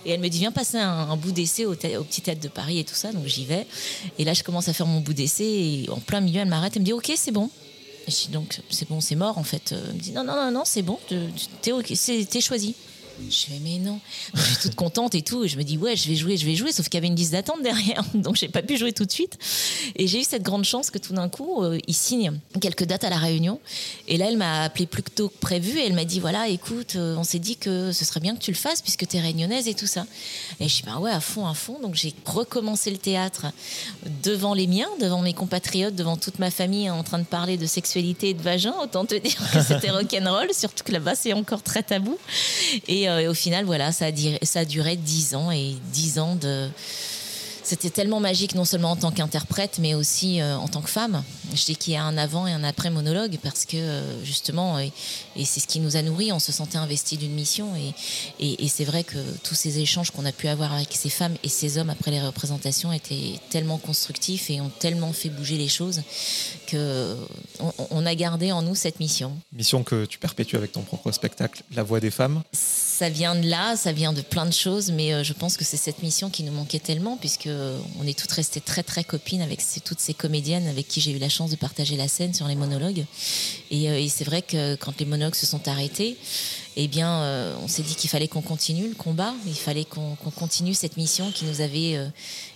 Et elle me dit Viens passer un, bout d'essai au, au petit théâtre de Paris et tout ça. Donc j'y vais. Et là, je commence à faire mon bout d'essai, et en plein elle m'arrête, elle me dit Ok, c'est bon. Et je dis donc, c'est bon, c'est mort en fait. Euh, Elle me dit non, non, non, non, c'est bon, t'es t'es choisi. Je fais mais non. Je suis toute contente et tout. Je me dis ouais, je vais jouer, je vais jouer. Sauf qu'il y avait une liste d'attente derrière, donc j'ai pas pu jouer tout de suite. Et j'ai eu cette grande chance que tout d'un coup, euh, ils signent quelques dates à la Réunion. Et là, elle m'a appelé plus tôt que prévu et elle m'a dit voilà, écoute, euh, on s'est dit que ce serait bien que tu le fasses puisque t'es réunionnaise et tout ça. Et je dis bah ouais, à fond, à fond. Donc j'ai recommencé le théâtre devant les miens, devant mes compatriotes, devant toute ma famille en train de parler de sexualité et de vagin. Autant te dire que c'était rock'n'roll, surtout que là-bas c'est encore très tabou. Et, et au final, voilà, ça a, duré, ça a duré dix ans et dix ans de. C'était tellement magique, non seulement en tant qu'interprète, mais aussi euh, en tant que femme. Je dis qu'il y a un avant et un après monologue parce que euh, justement, et, c'est ce qui nous a nourris, on se sentait investi d'une mission. Et, c'est vrai que tous ces échanges qu'on a pu avoir avec ces femmes et ces hommes après les représentations étaient tellement constructifs et ont tellement fait bouger les choses que on a gardé en nous cette mission. Mission que tu perpétues avec ton propre spectacle, La Voix des femmes. Ça vient de là, ça vient de plein de choses, mais euh, je pense que c'est cette mission qui nous manquait tellement, puisque euh, on est toutes restées très très copines avec toutes ces comédiennes avec qui j'ai eu la chance de partager la scène sur les monologues. Et, euh, c'est vrai que quand les monologues se sont arrêtés, eh bien, on s'est dit qu'il fallait qu'on continue le combat, il fallait qu'on continue cette mission qui nous avait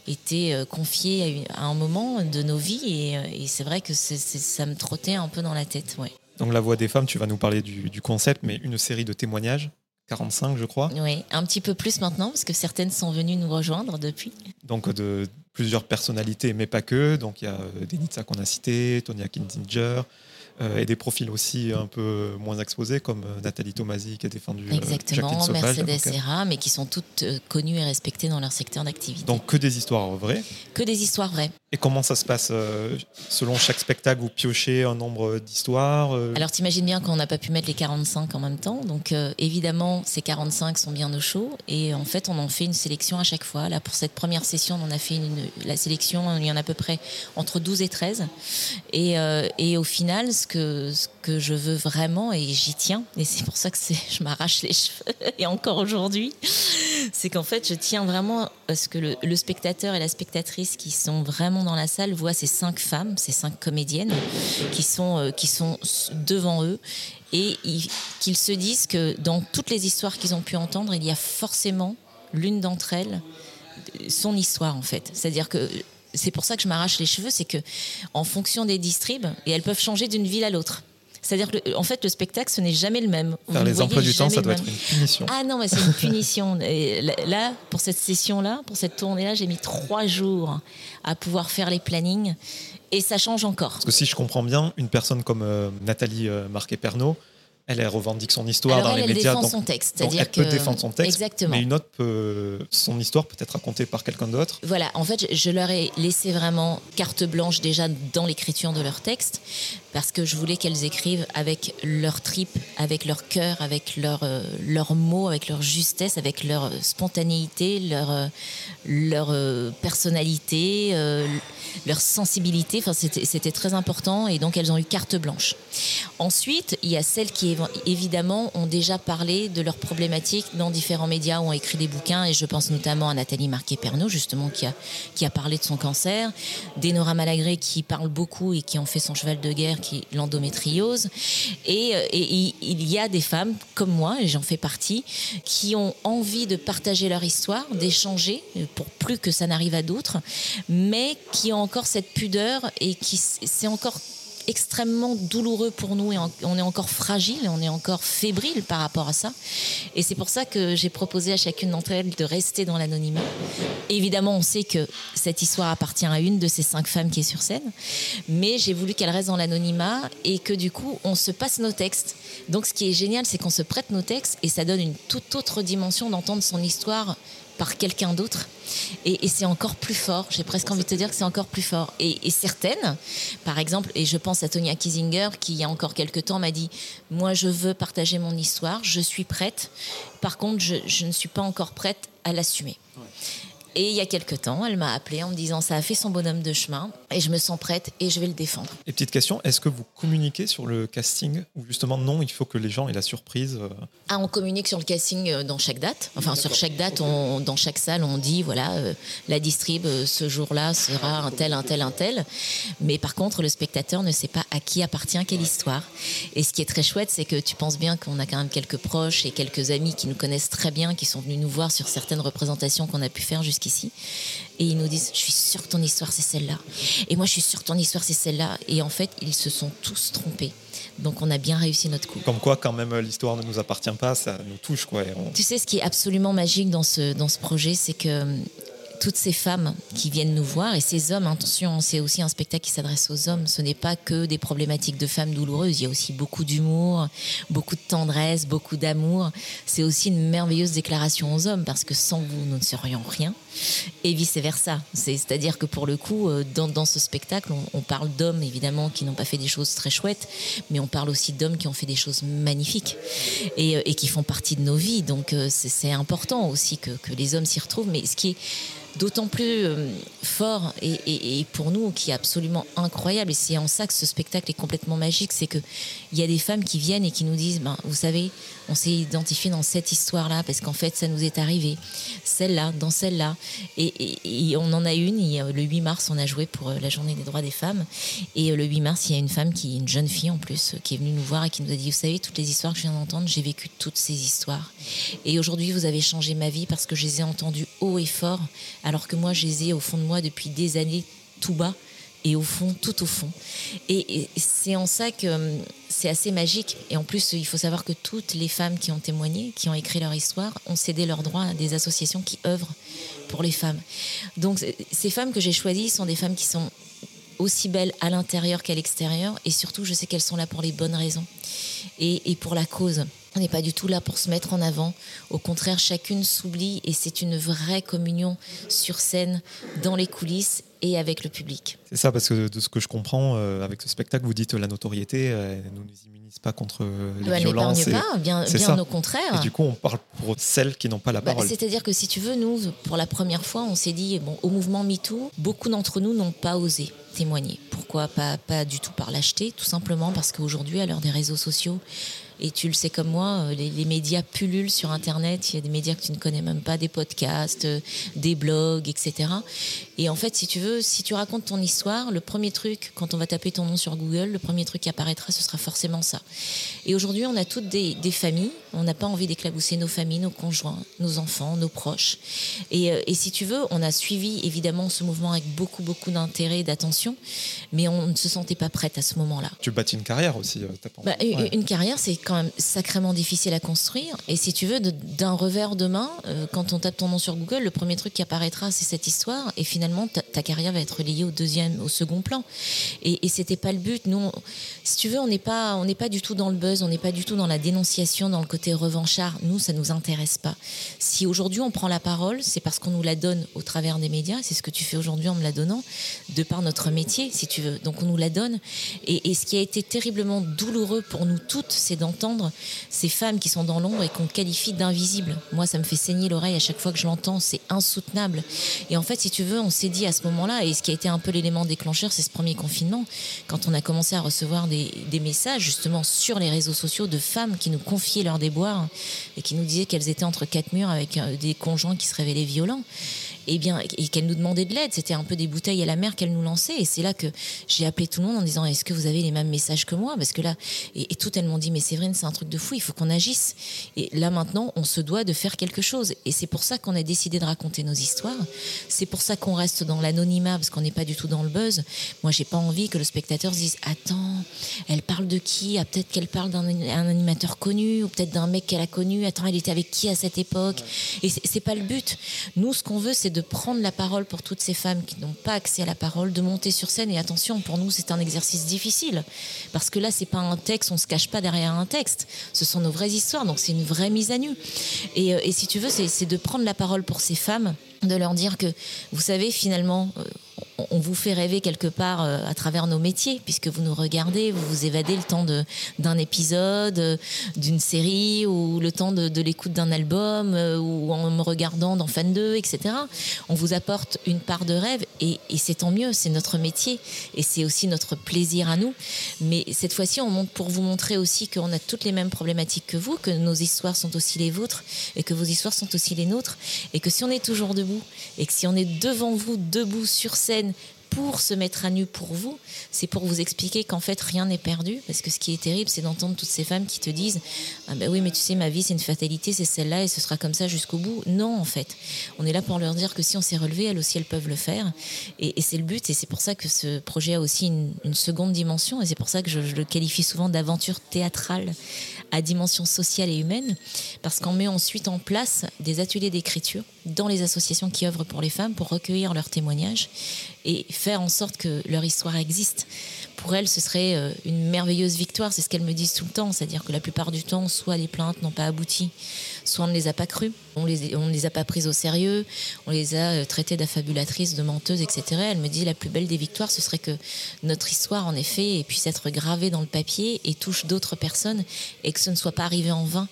été confiée à, un moment de nos vies, et, c'est vrai que ça me trottait un peu dans la tête. Ouais. Donc La Voix des femmes, tu vas nous parler du concept, mais une série de témoignages, 45 je crois, Oui, un petit peu plus maintenant, parce que certaines sont venues nous rejoindre depuis. donc de plusieurs personnalités, mais pas que. Donc il y a euh, Denitsa qu'on a cité, Tonya Kinzinger, et des profils aussi un peu moins exposés, comme euh, Nathalie Tomasi qui a défendu euh, Exactement, Jacqueline Sauvage, Mercedes l'avocate. Serra, mais qui sont toutes euh, connues et respectées dans leur secteur d'activité. Donc que des histoires vraies. Que des histoires vraies. Et comment ça se passe euh, Selon chaque spectacle, vous piochez un nombre d'histoires euh, Alors t'imagines bien qu'on n'a pas pu mettre les 45 en même temps, donc euh, évidemment ces 45 sont bien au chaud et en fait on en fait une sélection à chaque fois. Là pour cette première session on en a fait une, la sélection, il y en a à peu près entre 12 et 13 et, euh, et au final ce que, ce que je veux vraiment et j'y tiens. Et c'est pour ça que je m'arrache les cheveux. Et encore aujourd'hui, c'est qu'en fait je tiens vraiment à ce que le, le spectateur et la spectatrice qui sont vraiment dans la salle voient ces cinq femmes, ces cinq comédiennes qui sont, euh, qui sont devant eux. Et ils- qu'ils se disent que dans toutes les histoires qu'ils ont pu entendre, il y a forcément l'une d'entre elles, son histoire en fait. C'est-à-dire que c'est pour ça que je m'arrache les cheveux, c'est que en fonction des distribs, et elles peuvent changer d'une ville à l'autre. C'est-à-dire que en fait le spectacle ce n'est jamais le même. Faire les emplois du temps, ça doit même. être une punition. Ah non, mais c'est une punition. Et là, pour cette session-là, pour cette tournée-là, j'ai mis trois jours à pouvoir faire les plannings et ça change encore. Parce que si je comprends bien, une personne comme euh, Nathalie euh, Marquet-Pernot, elle, revendique son histoire Alors dans elle, les elle médias. défend donc- son texte. donc elle peut défendre son texte, Exactement. mais une autre peut, son histoire peut être racontée par quelqu'un d'autre. Voilà, en fait, je- leur ai laissé vraiment carte blanche déjà dans l'écriture de leur texte, parce que je voulais qu'elles écrivent avec leur trip, avec leur cœur, avec leurs euh, leurs mots, avec leur justesse, avec leur spontanéité, leur, euh, leur euh, personnalité, euh, leur sensibilité. Enfin, c'était très important, et donc elles ont eu carte blanche. Ensuite, il y a celles qui évi- évidemment ont déjà parlé de leurs problématiques dans différents médias ont écrit des bouquins et je pense notamment à Nathalie Marquet-Pernot justement qui a, qui a parlé de son cancer, d'Enora Malagré qui parle beaucoup et qui en fait son cheval de guerre qui est l'endométriose et, euh, et il- il y a des femmes comme moi et j'en fais partie qui ont envie de partager leur histoire, d'échanger euh, pour plus que ça n'arrive à d'autres mais qui ont encore cette pudeur et qui c'est encore extrêmement douloureux pour nous et on est encore fragile, on est encore fébrile par rapport à ça. Et c'est pour ça que j'ai proposé à chacune d'entre elles de rester dans l'anonymat. Évidemment, on sait que cette histoire appartient à une de ces cinq femmes qui est sur scène, mais j'ai voulu qu'elle reste dans l'anonymat et que du coup, on se passe nos textes. Donc ce qui est génial, c'est qu'on se prête nos textes et ça donne une toute autre dimension d'entendre son histoire par quelqu'un d'autre. Et, c'est encore plus fort. J'ai presque envie de te dire que c'est encore plus fort. Et, et certaines, par exemple, et je pense à Tonya Kiesinger, qui il y a encore quelques temps m'a dit Moi, je veux partager mon histoire, je suis prête. Par contre, je ne suis pas encore prête à l'assumer. Et il y a quelques temps, elle m'a appelé en me disant Ça a fait son bonhomme de chemin, et je me sens prête, et je vais le défendre. Et petite question, est-ce que vous communiquez sur le casting ou justement non, il faut que les gens aient la surprise euh, Ah, on communique sur le casting euh, dans chaque date. Enfin, sur chaque date, on- dans chaque salle, on dit voilà, euh, la distrib euh, ce jour-là sera un tel, un tel, un tel. Mais par contre, le spectateur ne sait pas à qui appartient quelle histoire. Et ce qui est très chouette, c'est que tu penses bien qu'on a quand même quelques proches et quelques amis qui nous connaissent très bien, qui sont venus nous voir sur certaines représentations qu'on a pu faire jusqu'ici. Et ils nous disent Je suis sûre que ton histoire, c'est celle-là. Et moi, je suis sûre que ton histoire, c'est celle-là. Et en fait, ils se sont tous trompés. Donc, on a bien réussi notre coup. Comme quoi, quand même, l'histoire ne nous appartient pas, ça nous touche. Quoi, on- Tu sais, ce qui est absolument magique dans ce, dans ce projet, c'est que toutes ces femmes qui viennent nous voir, et ces hommes, attention, c'est aussi un spectacle qui s'adresse aux hommes, ce n'est pas que des problématiques de femmes douloureuses, il y a aussi beaucoup d'humour, beaucoup de tendresse, beaucoup d'amour. C'est aussi une merveilleuse déclaration aux hommes, parce que sans vous, nous ne serions rien, et vice-versa. C'est- C'est-à-dire que pour le coup, euh, dans, ce spectacle, on, parle d'hommes, évidemment, qui n'ont pas fait des choses très chouettes, mais on parle aussi d'hommes qui ont fait des choses magnifiques et, euh, qui font partie de nos vies. Donc euh, c'est important aussi que, que les hommes s'y retrouvent. Mais ce qui est d'autant plus euh, fort et, pour nous qui est absolument incroyable, et c'est en ça que ce spectacle est complètement magique, c'est qu'il y a des femmes qui viennent et qui nous disent, ben, vous savez, on s'est identifié dans cette histoire-là parce qu'en fait ça nous est arrivé, celle-là, dans celle-là. Et, on en a une, le 8 mars, on a joué pour euh, la journée des droits des femmes. Et euh, le 8 mars, il y a une femme, qui, une jeune fille en plus, euh, qui est venue nous voir et qui nous a dit, vous savez, toutes les histoires que je viens d'entendre, j'ai vécu toutes ces histoires. Et aujourd'hui, vous avez changé ma vie parce que je les ai entendues haut et fort, alors que moi, je les ai au fond de moi depuis des années, tout bas et au fond, tout au fond. Et, c'est en ça que hum, c'est assez magique. Et en plus, il faut savoir que toutes les femmes qui ont témoigné, qui ont écrit leur histoire, ont cédé leurs droits à des associations qui œuvrent pour les femmes. Donc, ces femmes que j'ai choisies sont des femmes qui sont aussi belles à l'intérieur qu'à l'extérieur. Et surtout, je sais qu'elles sont là pour les bonnes raisons et pour la cause. On n'est pas du tout là pour se mettre en avant. Au contraire, chacune s'oublie et c'est une vraie communion sur scène, dans les coulisses et avec le public. C'est ça, parce que de ce que je comprends, euh, avec ce spectacle, vous dites la notoriété euh, ne nous immunise pas contre les Elle violences. n'épargne pas, bien, c'est bien ça. au contraire. Et du coup, on parle pour celles qui n'ont pas la Bah, parole. C'est-à-dire que si tu veux, nous, pour la première fois, on s'est dit, bon, au mouvement MeToo, beaucoup d'entre nous n'ont pas osé témoigner. Pourquoi pas, pas du tout par lâcheté, tout simplement parce qu'aujourd'hui, à l'heure des réseaux sociaux, et tu le sais comme moi, euh, les, médias pullulent sur Internet. Il y a des médias que tu ne connais même pas, des podcasts, euh, des blogs, etc. Et en fait, si tu veux, si tu racontes ton histoire, le premier truc, quand on va taper ton nom sur Google, le premier truc qui apparaîtra, ce sera forcément ça. Et aujourd'hui, on a toutes des familles. On n'a pas envie d'éclabousser nos familles, nos conjoints, nos enfants, nos proches. Et, euh, et si tu veux, on a suivi évidemment ce mouvement avec beaucoup, beaucoup d'intérêt et d'attention, mais on ne se sentait pas prête à ce moment-là. Tu bâtis une carrière aussi. euh, pas- Bah, une- Ouais. Une carrière, c'est quand même sacrément difficile à construire. Et si tu veux, d'un revers de main, euh, quand on tape ton nom sur Google, le premier truc qui apparaîtra, c'est cette histoire. Et finalement, ta, ta carrière va être relayée au deuxième, au second plan. Et, et c'était pas le but. Nous, on- si tu veux, on n'est pas, on n'est pas du tout dans le buzz, on n'est pas du tout dans la dénonciation, dans le côté revanchard. Nous, ça nous intéresse pas. Si aujourd'hui on prend la parole, c'est parce qu'on nous la donne au travers des médias. C'est ce que tu fais aujourd'hui en me la donnant, de par notre métier, si tu veux. Donc on nous la donne. Et, ce qui a été terriblement douloureux pour nous toutes, c'est d'entendre ces femmes qui sont dans l'ombre et qu'on qualifie d'invisibles. Moi, ça me fait saigner l'oreille à chaque fois que je l'entends. C'est insoutenable. Et en fait, si tu veux, on s'est dit à ce moment-là, et ce qui a été un peu l'élément déclencheur, c'est ce premier confinement, quand on a commencé à recevoir des, des messages justement sur les réseaux sociaux de femmes qui nous confiaient leurs déboires et qui nous disaient qu'elles étaient entre quatre murs avec euh, des conjoints qui se révélaient violents. Et bien, et qu'elles nous demandaient de l'aide. C'était un peu des bouteilles à la mer qu'elles nous lançaient. Et c'est là que j'ai appelé tout le monde en disant Est-ce que vous avez les mêmes messages que moi? Parce que là, et, et toutes elles m'ont dit Mais Séverine, c'est un truc de fou, il faut qu'on agisse. Et là maintenant, on se doit de faire quelque chose. Et c'est pour ça qu'on a décidé de raconter nos histoires. C'est pour ça qu'on reste dans l'anonymat, parce qu'on n'est pas du tout dans le buzz. Moi, j'ai pas envie que le spectateur se dise Attends, elle parle de qui? Ah, Peut-être qu'elle parle d'un un animateur connu, ou peut-être d'un mec qu'elle a connu. Attends, elle était avec qui à cette époque? Et c'est c'est pas le but. Nous, ce qu'on veut, c'est de prendre la parole pour toutes ces femmes qui n'ont pas accès à la parole, de monter sur scène. Et attention, pour nous, c'est un exercice difficile. Parce que là, c'est pas un texte, on se cache pas derrière un texte. Ce sont nos vraies histoires, donc c'est une vraie mise à nu. Et, euh, et si tu veux, c'est c'est de prendre la parole pour ces femmes, de leur dire que, vous savez, finalement, euh, on- vous fait rêver quelque part euh, à travers nos métiers, puisque vous nous regardez, vous vous évadez le temps d'un épisode, euh, d'une série, ou le temps de, de l'écoute d'un album, euh, ou en me regardant dans Fan 2, etc. On vous apporte une part de rêve, et, et c'est tant mieux, c'est notre métier, et c'est aussi notre plaisir à nous. Mais cette fois-ci, on monte pour vous montrer aussi qu'on a toutes les mêmes problématiques que vous, que nos histoires sont aussi les vôtres, et que vos histoires sont aussi les nôtres, et que si on est toujours debout, et que si on est devant vous, debout sur scène, pour se mettre à nu pour vous, c'est pour vous expliquer qu'en fait rien n'est perdu. Parce que ce qui est terrible, c'est d'entendre toutes ces femmes qui te disent Ah ben oui, mais tu sais, ma vie c'est une fatalité, c'est celle-là et ce sera comme ça jusqu'au bout. Non, en fait. On est là pour leur dire que si on s'est relevé, elles aussi elles peuvent le faire. Et, c'est le but et c'est pour ça que ce projet a aussi une, seconde dimension et c'est pour ça que je le qualifie souvent d'aventure théâtrale à dimension sociale et humaine. Parce qu'on met ensuite en place des ateliers d'écriture dans les associations qui œuvrent pour les femmes pour recueillir leurs témoignages et faire en sorte que leur histoire existe. Pour elles, ce serait euh, une merveilleuse victoire, c'est ce qu'elles me disent tout le temps, c'est-à-dire que la plupart du temps, soit les plaintes n'ont pas abouti, soit on ne les a pas crues, on les, les a pas prises au sérieux, on les a euh, traitées d'affabulatrices, de menteuses, etc. Elle me dit la plus belle des victoires, ce serait que notre histoire, en effet, puisse être gravée dans le papier et touche d'autres personnes et que ce ne soit pas arrivé en vain.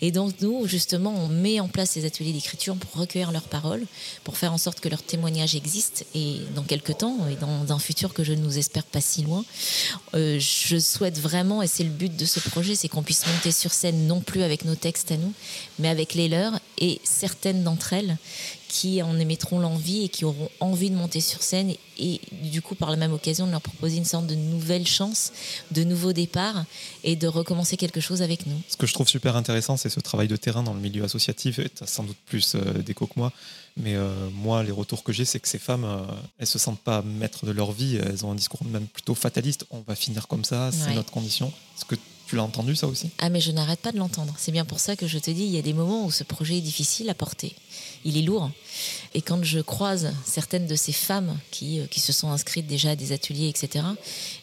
Et donc nous, justement, on met en place ces ateliers d'écriture pour recueillir leurs paroles, pour faire en sorte que leur témoignage existe et dans quelques temps, et dans un futur que je ne nous espère pas si loin, euh, je souhaite vraiment, et c'est le but de ce projet, c'est qu'on puisse monter sur scène non plus avec nos textes à nous, mais avec les leurs et certaines d'entre elles qui en émettront l'envie et qui auront envie de monter sur scène et du coup par la même occasion de leur proposer une sorte de nouvelle chance, de nouveau départ et de recommencer quelque chose avec nous. Ce que je trouve super intéressant, c'est ce travail de terrain dans le milieu associatif. Tu as sans doute plus euh, d'écho que moi. Mais euh, moi, les retours que j'ai, c'est que ces femmes, euh, elles se sentent pas maîtres de leur vie. Elles ont un discours même plutôt fataliste. On va finir comme ça, c'est Ouais. notre condition. Ce que Tu l'as entendu ça aussi? Ah mais je n'arrête pas de l'entendre. C'est bien pour ça que je te dis, il y a des moments où ce projet est difficile à porter. Il est lourd. Et quand je croise certaines de ces femmes qui, euh, qui se sont inscrites déjà à des ateliers, etc.,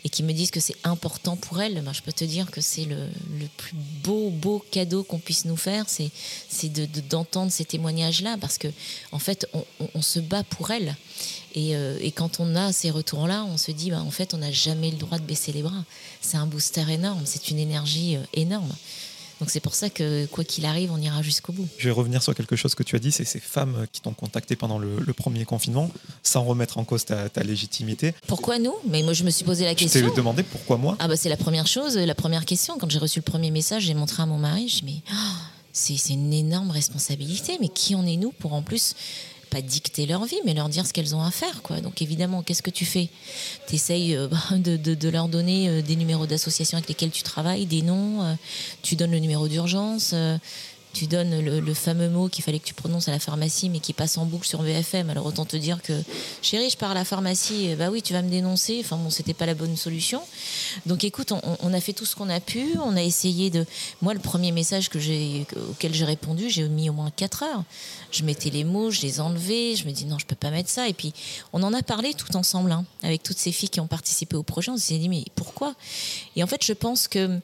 et qui me disent que c'est important pour elles, ben, je peux te dire que c'est le, le plus beau, beau cadeau qu'on puisse nous faire, c'est de, d'entendre ces témoignages-là, parce que en fait, on se bat pour elles. Et, euh, et, quand on a ces retours-là, on se dit, bah, en fait, on n'a jamais le droit de baisser les bras. C'est un booster énorme, c'est une énergie euh, énorme. Donc c'est pour ça que quoi qu'il arrive, on ira jusqu'au bout. Je vais revenir sur quelque chose que tu as dit, c'est ces femmes qui t'ont contacté pendant le, le, premier confinement, sans remettre en cause ta, ta, légitimité. Pourquoi nous? Mais moi je me suis posé la question. Je t'ai demandé pourquoi moi Ah bah c'est la première chose, la première question. Quand j'ai reçu le premier message, j'ai montré à mon mari, je me oh, c'est une énorme responsabilité, mais qui en est nous pour en plus pas dicter leur vie, mais leur dire ce qu'elles ont à faire. Quoi. Donc évidemment, qu'est-ce que tu fais? Tu essayes euh, de, leur donner euh, des numéros d'associations avec lesquelles tu travailles, des noms, euh, tu donnes le numéro d'urgence, tu donnes le, fameux mot qu'il fallait que tu prononces à la pharmacie, mais qui passe en boucle sur VFM. Alors autant te dire que, chérie, je pars à la pharmacie, bah oui, tu vas me dénoncer. Enfin bon, c'était pas la bonne solution. Donc écoute, on, a fait tout ce qu'on a pu. On a essayé de. Moi, le premier message que auquel j'ai répondu, j'ai mis au moins 4 heures. Je mettais les mots, je les enlevais. Je me dis non, je peux pas mettre ça. Et puis on en a parlé tout ensemble, hein, avec toutes ces filles qui ont participé au projet. On s'est dit mais pourquoi? Et en fait, je pense que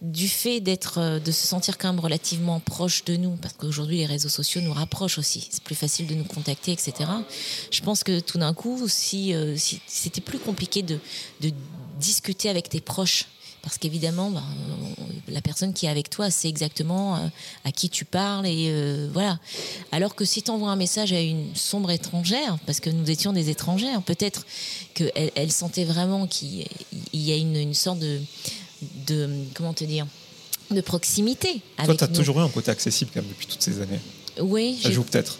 du fait d'être, de se sentir quand même relativement proche de nous, parce qu'aujourd'hui les réseaux sociaux nous rapprochent aussi, c'est plus facile de nous contacter, etc. Je pense que tout d'un coup, si, euh, c'était plus compliqué de, discuter avec tes proches, parce qu'évidemment, ben, la personne qui est avec toi sait exactement euh, à qui tu parles et euh, voilà. Alors que si tu envoies un message à une sombre étrangère, parce que nous étions des étrangères, peut-être qu'elle elle sentait vraiment qu'il y a une, une sorte de de comment te dire de proximité. Toi, tu as toujours eu un côté accessible quand même depuis toutes ces années. Oui. Ça joue peut-être.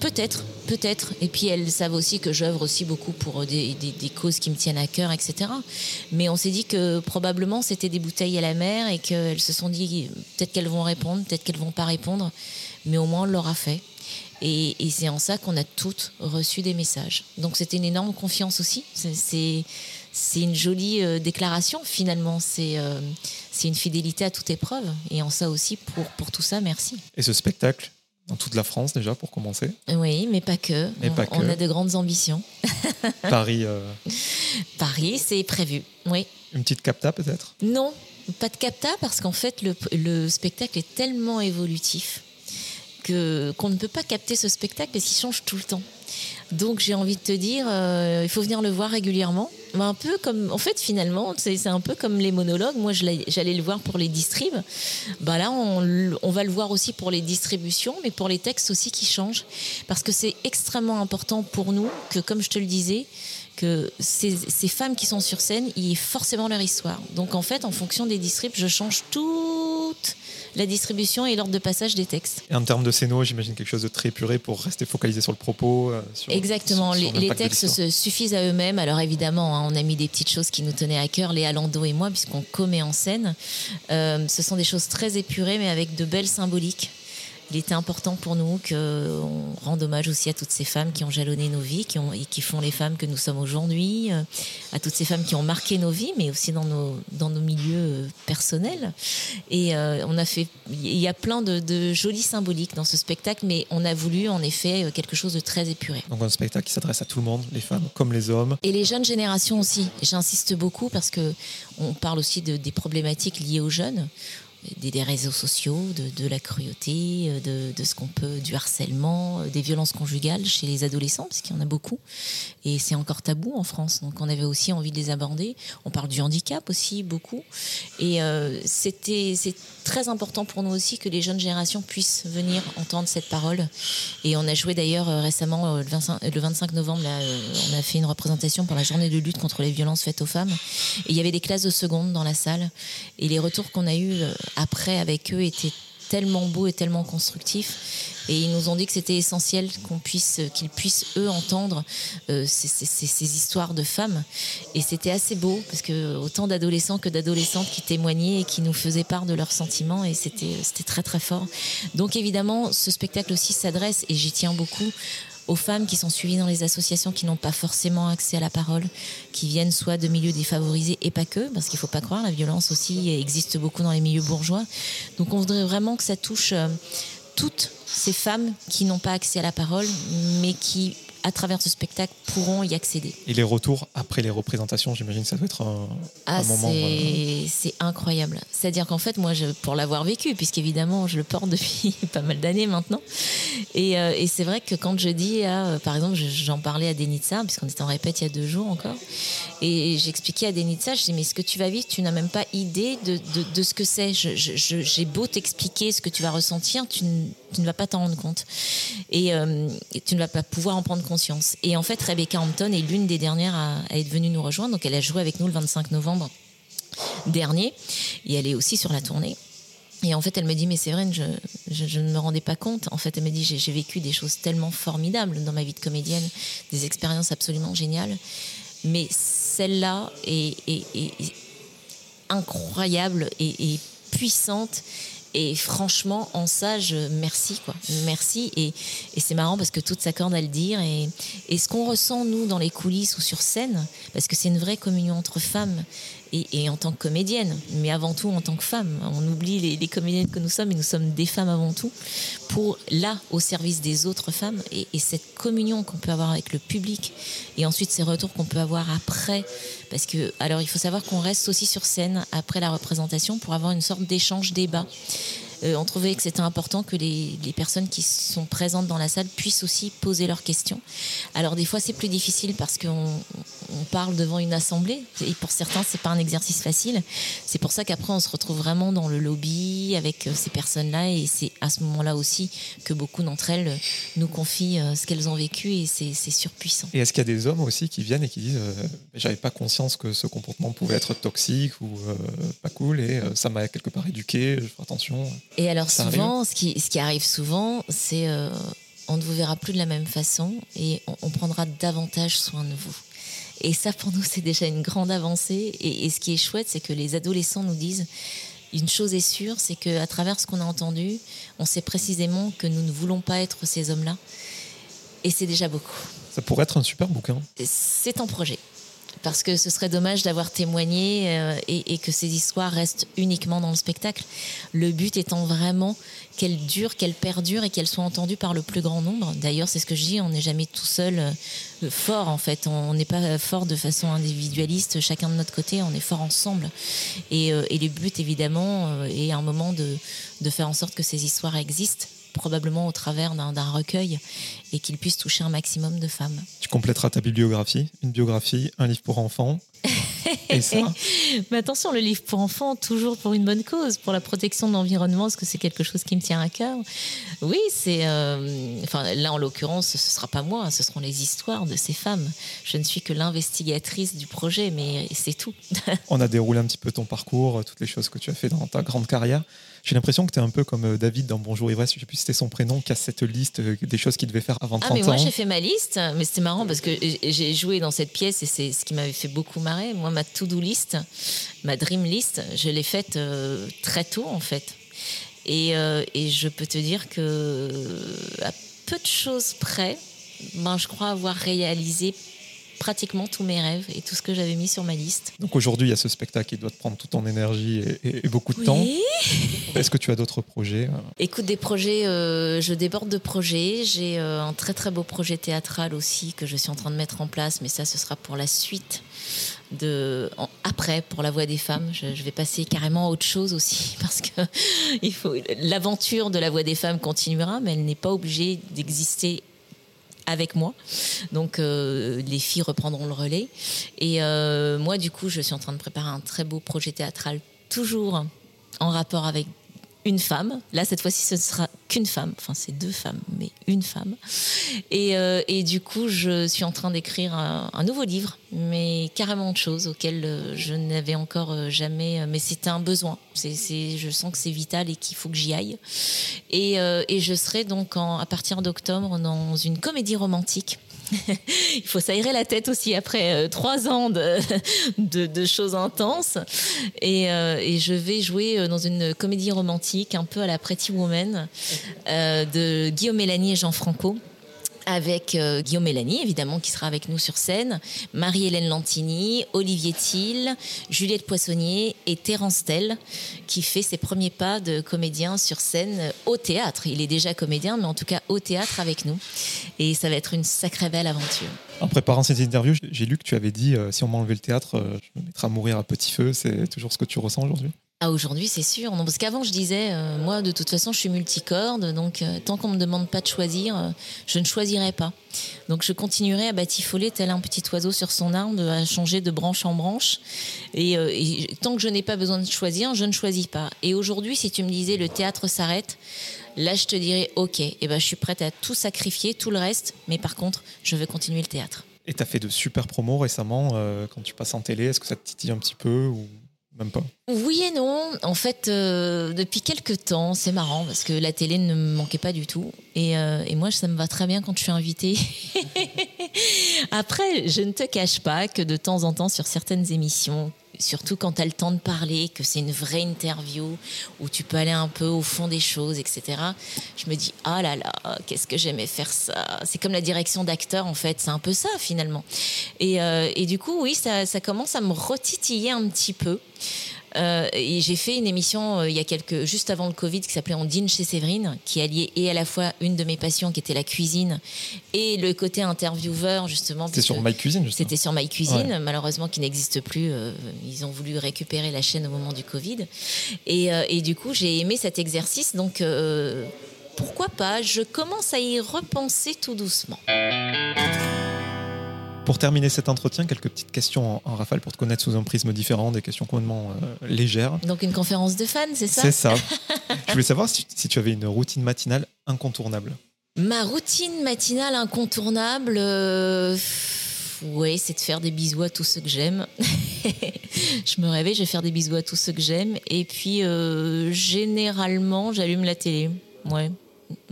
Peut-être, peut-être. Et puis elles savent aussi que j'œuvre aussi beaucoup pour des, des, des, causes qui me tiennent à cœur, etc. Mais on s'est dit que probablement c'était des bouteilles à la mer et qu'elles se sont dit peut-être qu'elles vont répondre, peut-être qu'elles vont pas répondre, mais au moins on l'aura fait. Et, et c'est en ça qu'on a toutes reçu des messages. Donc c'était une énorme confiance aussi. C'est c'est une jolie euh, déclaration finalement. C'est euh, c'est une fidélité à toute épreuve. Et en ça aussi, pour, pour tout ça, merci. Et ce spectacle dans toute la France déjà pour commencer Oui, mais pas que. Mais on, pas que. on a de grandes ambitions. Paris euh... Paris, c'est prévu, oui. Une petite capta peut-être? Non, pas de capta parce qu'en fait le, le spectacle est tellement évolutif qu'on ne peut pas capter ce spectacle parce qu'il change tout le temps. Donc j'ai envie de te dire, euh, il faut venir le voir régulièrement. Un peu comme, en fait, finalement, c'est un peu comme les monologues. Moi, j'allais le voir pour les distribs. Bah là, on, va le voir aussi pour les distributions, mais pour les textes aussi qui changent, parce que c'est extrêmement important pour nous que, comme je te le disais, que ces, femmes qui sont sur scène, il y ait forcément leur histoire. Donc en fait, en fonction des distribs, je change toute la distribution et l'ordre de passage des textes. Et en termes de scéno, j'imagine quelque chose de très épuré pour rester focalisé sur le propos. Euh, sur, Exactement, sur, sur les, les, textes se suffisent à eux-mêmes. Alors évidemment, hein, on a mis des petites choses qui nous tenaient à cœur, Léa Lando et moi, puisqu'on commet en scène. Euh, ce sont des choses très épurées, mais avec de belles symboliques il était important pour nous qu'on rende hommage aussi à toutes ces femmes qui ont jalonné nos vies, qui, ont, et qui font les femmes que nous sommes aujourd'hui, euh, à toutes ces femmes qui ont marqué nos vies, mais aussi dans nos, dans nos milieux personnels. Et euh, on a fait, il y a plein de, de, jolies symboliques dans ce spectacle, mais on a voulu en effet quelque chose de très épuré. Donc un spectacle qui s'adresse à tout le monde, les femmes comme les hommes. Et les jeunes générations aussi. J'insiste beaucoup parce que on parle aussi de, des problématiques liées aux jeunes des, des, réseaux sociaux, de, de la cruauté, de, de ce qu'on peut, du harcèlement, des violences conjugales chez les adolescents, parce qu'il y en a beaucoup. Et c'est encore tabou en France. Donc on avait aussi envie de les aborder. On parle du handicap aussi beaucoup. Et euh, c'était c'est très important pour nous aussi que les jeunes générations puissent venir entendre cette parole. Et on a joué d'ailleurs récemment le 25, le 25 novembre, on a fait une représentation pour la journée de lutte contre les violences faites aux femmes. Et il y avait des classes de seconde dans la salle. Et les retours qu'on a eus après avec eux étaient tellement beaux et tellement constructifs. Et ils nous ont dit que c'était essentiel qu'on puisse, qu'ils puissent eux entendre euh, ces, ces, ces, histoires de femmes. Et c'était assez beau parce que autant d'adolescents que d'adolescentes qui témoignaient et qui nous faisaient part de leurs sentiments et c'était c'était très très fort. Donc évidemment, ce spectacle aussi s'adresse et j'y tiens beaucoup aux femmes qui sont suivies dans les associations qui n'ont pas forcément accès à la parole, qui viennent soit de milieux défavorisés et pas que, parce qu'il ne faut pas croire, la violence aussi existe beaucoup dans les milieux bourgeois. Donc on voudrait vraiment que ça touche euh, toutes ces femmes qui n'ont pas accès à la parole, mais qui à travers ce spectacle, pourront y accéder. Et les retours après les représentations, j'imagine, ça doit être un, ah, moment. C'est incroyable. C'est-à-dire qu'en fait, moi, je, pour l'avoir vécu, puisqu'évidemment, je le porte depuis pas mal d'années maintenant, et, euh, et c'est vrai que quand je dis, euh, par exemple, j'en parlais à Denitsa, puisqu'on était en répète il y a deux jours encore, et j'expliquais à Denitsa, je dis, mais ce que tu vas vivre, tu n'as même pas idée de, de, de ce que c'est. J'ai beau t'expliquer ce que tu vas ressentir, tu, tu ne vas pas t'en rendre compte. Et, euh, et tu ne vas pas pouvoir en prendre conscience. Et en fait, Rebecca Hampton est l'une des dernières à, être venue nous rejoindre. Donc, elle a joué avec nous le 25 novembre dernier. Et elle est aussi sur la tournée. Et en fait, elle me dit, mais vrai, je, je, ne me rendais pas compte. En fait, elle me dit, j'ai vécu des choses tellement formidables dans ma vie de comédienne, des expériences absolument géniales. Mais celle-là est, incroyable et puissante et franchement, en ça, je merci quoi, merci. Et, et c'est marrant parce que tout s'accorde à le dire. Et, et ce qu'on ressent nous dans les coulisses ou sur scène, parce que c'est une vraie communion entre femmes et, en tant que comédienne, mais avant tout en tant que femme. On oublie les, les comédiennes que nous sommes, et nous sommes des femmes avant tout, pour là, au service des autres femmes, et, et cette communion qu'on peut avoir avec le public, et ensuite ces retours qu'on peut avoir après, parce que, alors il faut savoir qu'on reste aussi sur scène après la représentation pour avoir une sorte d'échange débat. Euh, on trouvait que c'était important que les, personnes qui sont présentes dans la salle puissent aussi poser leurs questions. Alors des fois c'est plus difficile parce qu'on on parle devant une assemblée et pour certains c'est pas un exercice facile. C'est pour ça qu'après on se retrouve vraiment dans le lobby avec euh, ces personnes-là et c'est à ce moment-là aussi que beaucoup d'entre elles nous confient euh, ce qu'elles ont vécu et c'est surpuissant. Et est-ce qu'il y a des hommes aussi qui viennent et qui disent euh, j'avais pas conscience que ce comportement pouvait être toxique ou pas cool et ça m'a quelque part éduqué, je fais attention. Et alors souvent, ce qui, ce qui arrive souvent, c'est on ne vous verra plus de la même façon et on, on prendra davantage soin de vous. Et ça, pour nous, c'est déjà une grande avancée. Et, et, ce qui est chouette, c'est que les adolescents nous disent une chose est sûre, c'est qu'à travers ce qu'on a entendu, on sait précisément que nous ne voulons pas être ces hommes-là. Et c'est déjà beaucoup. Ça pourrait être un super bouquin. C'est en projet parce que ce serait dommage d'avoir témoigné euh, et, que ces histoires restent uniquement dans le spectacle. Le but étant vraiment qu'elles durent, qu'elles perdurent et qu'elles soient entendues par le plus grand nombre. D'ailleurs, c'est ce que je dis, on n'est jamais tout seul euh, fort en fait. On n'est pas fort de façon individualiste, chacun de notre côté, on est fort ensemble. Et, euh, le but évidemment euh, est un moment de faire en sorte que ces histoires existent probablement au travers d'un recueil et qu'il puisse toucher un maximum de femmes. Tu compléteras ta bibliographie, une biographie, un livre pour enfants. Et ça Mais attention, le livre pour enfants, toujours pour une bonne cause, pour la protection de l'environnement, parce que c'est quelque chose qui me tient à cœur. Oui, c'est. Euh, enfin, là, en l'occurrence, ce ne sera pas moi, ce seront les histoires de ces femmes. Je ne suis que l'investigatrice du projet, mais c'est tout. On a déroulé un petit peu ton parcours, toutes les choses que tu as fait dans ta grande carrière. J'ai l'impression que tu es un peu comme euh, David dans Bonjour Ivresse, je sais plus si c'était son prénom, qui a cette liste euh, des choses qu'il devait faire avant 30 ah, mais moi, ans. j'ai fait ma liste, mais c'était marrant parce que j'ai joué dans cette pièce et c'est ce qui m'avait fait beaucoup marrer. Moi, ma to-do list, ma dream list, je l'ai faite euh, très tôt en fait. Et, euh, et, je peux te dire que à peu de choses près, ben, je crois avoir réalisé pratiquement tous mes rêves et tout ce que j'avais mis sur ma liste. Donc aujourd'hui, il y a ce spectacle qui doit te prendre toute ton énergie et, et, et beaucoup de oui. temps. Est-ce que tu as d'autres projets Écoute, des projets, euh, je déborde de projets. J'ai euh, un très très beau projet théâtral aussi que je suis en train de mettre en place, mais ça, ce sera pour la suite. De, en, après pour la voix des femmes je, je, vais passer carrément à autre chose aussi parce que il faut l'aventure de la voix des femmes continuera mais elle n'est pas obligée d'exister avec moi. Donc euh, les filles reprendront le relais. Et euh, moi, du coup, je suis en train de préparer un très beau projet théâtral, toujours en rapport avec une femme. Là, cette fois-ci, ce ne sera qu'une femme. Enfin, c'est deux femmes, mais une femme. Et, euh, et du coup, je suis en train d'écrire un, nouveau livre, mais carrément autre chose, auquel euh, je n'avais encore euh, jamais. Mais c'était un besoin. C'est, je sens que c'est vital et qu'il faut que j'y aille. Et, et je serai donc à partir d'octobre dans une comédie romantique il faut s'aérer la tête aussi après euh, trois ans de, de, de, choses intenses. Et, euh, et, je vais jouer dans une comédie romantique un peu à la Pretty Woman euh, de Guillaume Mélanie et Jean Franco avec euh, Guillaume Mélanie, évidemment, qui sera avec nous sur scène, Marie-Hélène Lantini, Olivier Thiel, Juliette Poissonnier et Terence Tell, qui fait ses premiers pas de comédien sur scène au théâtre. Il est déjà comédien, mais en tout cas au théâtre avec nous. Et ça va être une sacrée belle aventure. En préparant cette interview, j'ai lu que tu avais dit euh, si on m'enlevait le théâtre, euh, je me mettrais à mourir à petit feu. C'est toujours ce que tu ressens aujourd'hui? Ah, aujourd'hui, c'est sûr. Parce qu'avant, je disais, euh, moi, de toute façon, je suis multicorde, donc euh, tant qu'on me demande pas de choisir, euh, je ne choisirai pas. Donc, je continuerai à batifoler tel un petit oiseau sur son arbre, à changer de branche en branche. Et, tant que je n'ai pas besoin de choisir, je ne choisis pas. Et aujourd'hui, si tu me disais le théâtre s'arrête, là, je te dirais, ok, eh ben, je suis prête à tout sacrifier, tout le reste, mais par contre, je veux continuer le théâtre. Et tu as fait de super promos récemment quand tu passes en télé. Est-ce que ça te titille un petit peu. Même pas. Oui et non. En fait, euh, depuis quelques temps, c'est marrant parce que la télé ne me manquait pas du tout. Et, euh, et, moi, ça me va très bien quand je suis invitée. Après, je ne te cache pas que de temps en temps, sur certaines émissions, surtout quand tu as le temps de parler, que c'est une vraie interview où tu peux aller un peu au fond des choses, etc. Je me dis, ah là là, qu'est-ce que j'aimais faire ça. C'est comme la direction d'acteur, en fait, c'est un peu ça finalement. Et, euh, et du coup, oui, ça, ça, commence à me retitiller un petit peu. Euh, et j'ai fait une émission euh, il y a quelques, juste avant le Covid qui s'appelait On dîne chez Séverine, qui alliait et à la fois une de mes passions qui était la cuisine et le côté intervieweur justement. C'était sur My Cuisine. C'était sur My Cuisine, malheureusement qui n'existe plus. Euh, ils ont voulu récupérer la chaîne au moment du Covid. Et, et du coup, j'ai aimé cet exercice, donc pourquoi pas Je commence à y repenser tout doucement. Pour terminer cet entretien, quelques petites questions en, rafale pour te connaître sous un prisme différent, des questions complètement euh, légères. Donc une conférence de fans, c'est ça? C'est ça. Je voulais savoir si, tu avais une routine matinale incontournable. Ma routine matinale incontournable, euh, oui, c'est de faire des bisous à tous ceux que j'aime. je me réveille, je vais faire des bisous à tous ceux que j'aime. Et puis, euh, généralement, j'allume la télé. Ouais,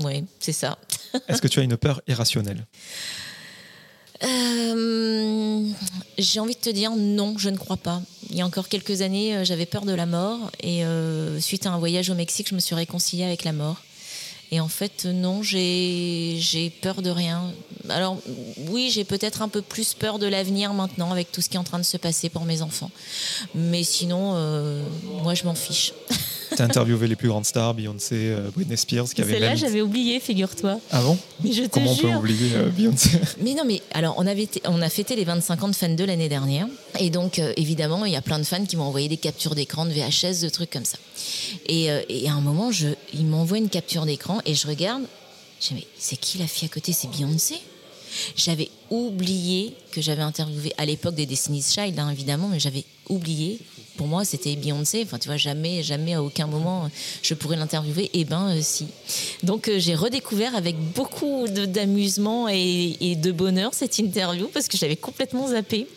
ouais, c'est ça. Est-ce que tu as une peur irrationnelle? Euh, j'ai envie de te dire non, je ne crois pas. Il y a encore quelques années, euh, j'avais peur de la mort et euh, suite à un voyage au Mexique, je me suis réconciliée avec la mort. Et en fait, non, j'ai peur de rien. Alors oui, j'ai peut-être un peu plus peur de l'avenir maintenant avec tout ce qui est en train de se passer pour mes enfants. Mais sinon, moi, je m'en fiche. T'as interviewé les plus grandes stars, Beyoncé, euh, Britney Spears, qui avait Celle-là, j'avais oublié, figure-toi. Ah bon? Mais je Comment on peut oublier euh, Beyoncé? Mais non, mais alors, on, avait on a fêté les 25 ans de Fan 2 l'année dernière. Et donc, euh, évidemment, il y a plein de fans qui m'ont envoyé des captures d'écran de VHS, de trucs comme ça. Et, et à un moment, je, ils m'envoient une capture d'écran et je regarde. Je me dis, mais c'est qui la fille à côté? C'est Beyoncé? J'avais oublié que j'avais interviewé à l'époque des Destiny's Child, hein, évidemment, mais j'avais oublié pour moi, c'était Beyoncé. Enfin, tu vois, jamais, jamais à aucun moment je pourrais l'interviewer. Et eh ben, euh, si. Donc, euh, j'ai redécouvert avec beaucoup d'amusement et, de bonheur cette interview parce que j'avais complètement zappé.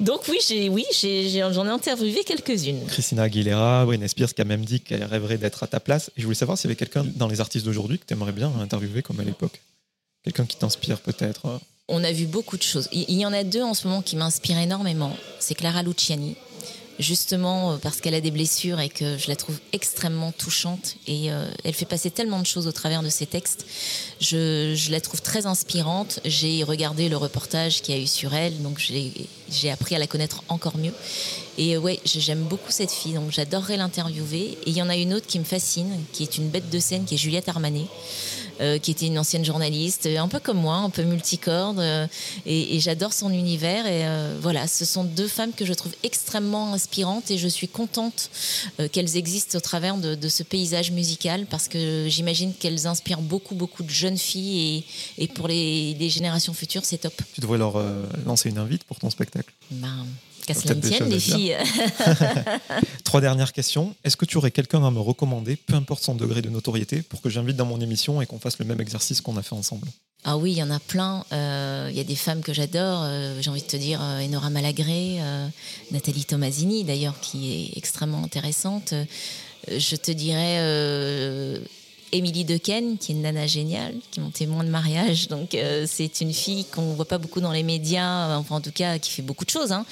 Donc, oui, j'ai, oui, j'en ai, interviewé quelques-unes. Christina Aguilera, Britney Spears qui a même dit qu'elle rêverait d'être à ta place. Et je voulais savoir s'il y avait quelqu'un dans les artistes d'aujourd'hui que tu aimerais bien interviewer comme à l'époque. Quelqu'un qui t'inspire peut-être. On a vu beaucoup de choses. Il y en a deux en ce moment qui m'inspirent énormément. C'est Clara Luciani justement euh, parce qu'elle a des blessures et que je la trouve extrêmement touchante et euh, elle fait passer tellement de choses au travers de ses textes. Je, je la trouve très inspirante. J'ai regardé le reportage qu'il y a eu sur elle, donc j'ai appris à la connaître encore mieux. Et euh, ouais, j'aime beaucoup cette fille, donc j'adorerais l'interviewer. Et il y en a une autre qui me fascine, qui est une bête de scène, qui est Juliette Armanet. Euh, qui était une ancienne journaliste, un peu comme moi, un peu multicorde, euh, et, j'adore son univers. Et euh, voilà, ce sont deux femmes que je trouve extrêmement inspirantes, et je suis contente qu'elles existent au travers de, ce paysage musical, parce que j'imagine qu'elles inspirent beaucoup, beaucoup de jeunes filles, et, pour les, générations futures, c'est top. Tu devrais leur lancer une invite pour ton spectacle. Ben, Qu'à cela tienne, les filles. Trois dernières questions. Est-ce que tu aurais quelqu'un à me recommander, peu importe son degré de notoriété, pour que j'invite dans mon émission et qu'on fasse le même exercice qu'on a fait ensemble? Ah oui, il y en a plein. Euh, il y a des femmes que j'adore. Euh, j'ai envie de te dire euh, Enora Malagré, Nathalie Tomasini d'ailleurs, qui est extrêmement intéressante. je te dirais Émilie Dequesne, qui est une nana géniale, qui est mon témoin de mariage. Donc, euh, c'est une fille qu'on ne voit pas beaucoup dans les médias, enfin, en tout cas, qui fait beaucoup de choses, hein,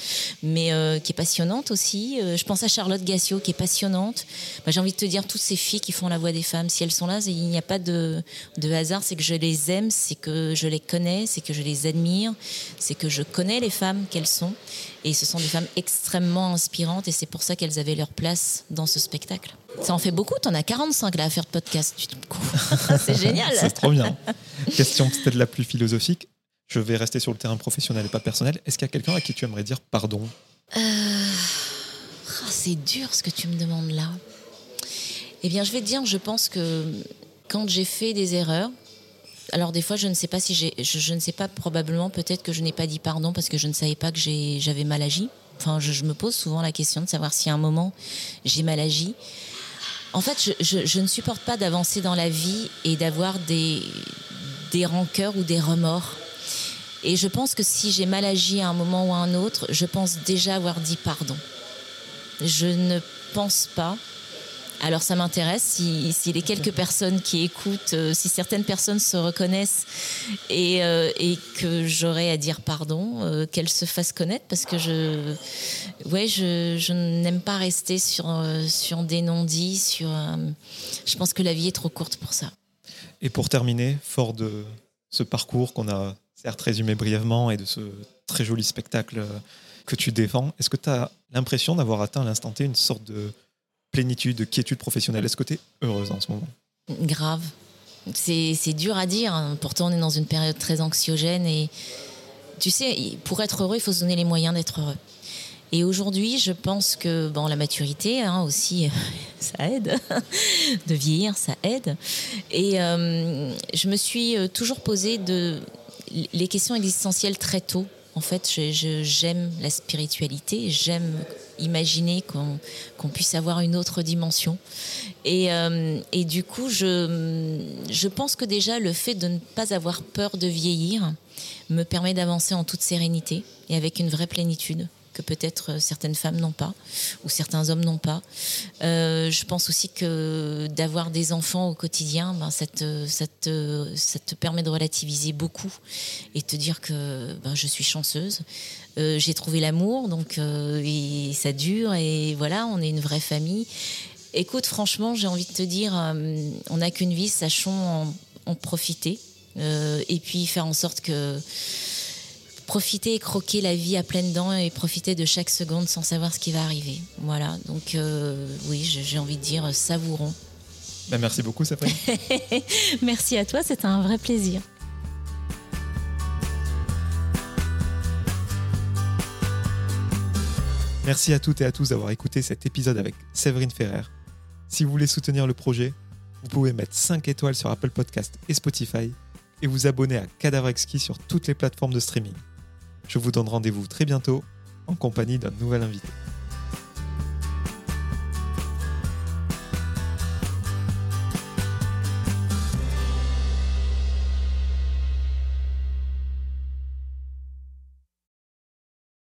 mais euh, qui est passionnante aussi. Euh, je pense à Charlotte Gassio, qui est passionnante. Bah, J'ai envie de te dire, toutes ces filles qui font la voix des femmes, si elles sont là, il n'y a pas de, de hasard, c'est que je les aime, c'est que je les connais, c'est que je les admire, c'est que je connais les femmes qu'elles sont. Et ce sont des femmes extrêmement inspirantes et c'est pour ça qu'elles avaient leur place dans ce spectacle. Ça en fait beaucoup, t'en as 45 là à faire de podcast. Du coup. c'est génial. C'est trop bien. Question peut-être la plus philosophique. Je vais rester sur le terrain professionnel et pas personnel. Est-ce qu'il y a quelqu'un à qui tu aimerais dire pardon? Euh, ah, c'est dur ce que tu me demandes là. Eh bien, je vais te dire, je pense que quand j'ai fait des erreurs, alors des fois, je ne sais pas si j'ai, je, je ne sais pas probablement, peut-être que je n'ai pas dit pardon parce que je ne savais pas que j'avais mal agi. Enfin, je, je me pose souvent la question de savoir si à un moment j'ai mal agi. En fait, je, je- je ne supporte pas d'avancer dans la vie et d'avoir des, des rancœurs ou des remords. Et je pense que si j'ai mal agi à un moment ou à un autre, je pense déjà avoir dit pardon. Je ne pense pas. Alors ça m'intéresse si, les quelques personnes qui écoutent, euh, si certaines personnes se reconnaissent et, euh, que j'aurais à dire pardon, euh, qu'elles se fassent connaître parce que je, ouais, je, n'aime pas rester sur, sur des non-dits. Sur, je pense que la vie est trop courte pour ça. Et pour terminer, fort de ce parcours qu'on a certes résumé brièvement et de ce très joli spectacle que tu défends, est-ce que tu as l'impression d'avoir atteint à l'instant T une sorte de plénitude, de quiétude professionnelle Est-ce que tu es heureuse en ce moment? Grave. C'est c'est dur à dire. hein. Pourtant, on est dans une période très anxiogène. Et tu sais, pour être heureux, il faut se donner les moyens d'être heureux. Et aujourd'hui, je pense que bon, la maturité hein, aussi, ça aide. de vieillir, ça aide. Et euh, je me suis euh, toujours posé de, les questions existentielles très tôt. En fait, j'aime la spiritualité, j'aime imaginer qu'on puisse avoir une autre dimension. Et, euh, du coup, je pense que déjà le fait de ne pas avoir peur de vieillir me permet d'avancer en toute sérénité et avec une vraie plénitude que peut-être euh, certaines femmes n'ont pas ou certains hommes n'ont pas. Euh, je pense aussi que d'avoir des enfants au quotidien, ben, ça, te, permet de relativiser beaucoup et te dire que ben, je suis chanceuse. Euh, J'ai trouvé l'amour, donc ça dure et voilà, on est une vraie famille. Écoute, franchement, j'ai envie de te dire, on n'a qu'une vie, sachons en, profiter et puis faire en sorte que profiter et croquer la vie à pleines dents et profiter de chaque seconde sans savoir ce qui va arriver. Voilà, donc euh, oui, j'ai envie de dire euh, savourons. Ben, Merci beaucoup, Sabrine. Merci à toi, c'était un vrai plaisir. Merci à toutes et à tous d'avoir écouté cet épisode avec Séverine Ferrer. Si vous voulez soutenir le projet, vous pouvez mettre 5 étoiles sur Apple Podcast et Spotify et vous abonner à Cadavre Exquis sur toutes les plateformes de streaming. Je vous donne rendez-vous très bientôt en compagnie d'un nouvel invité.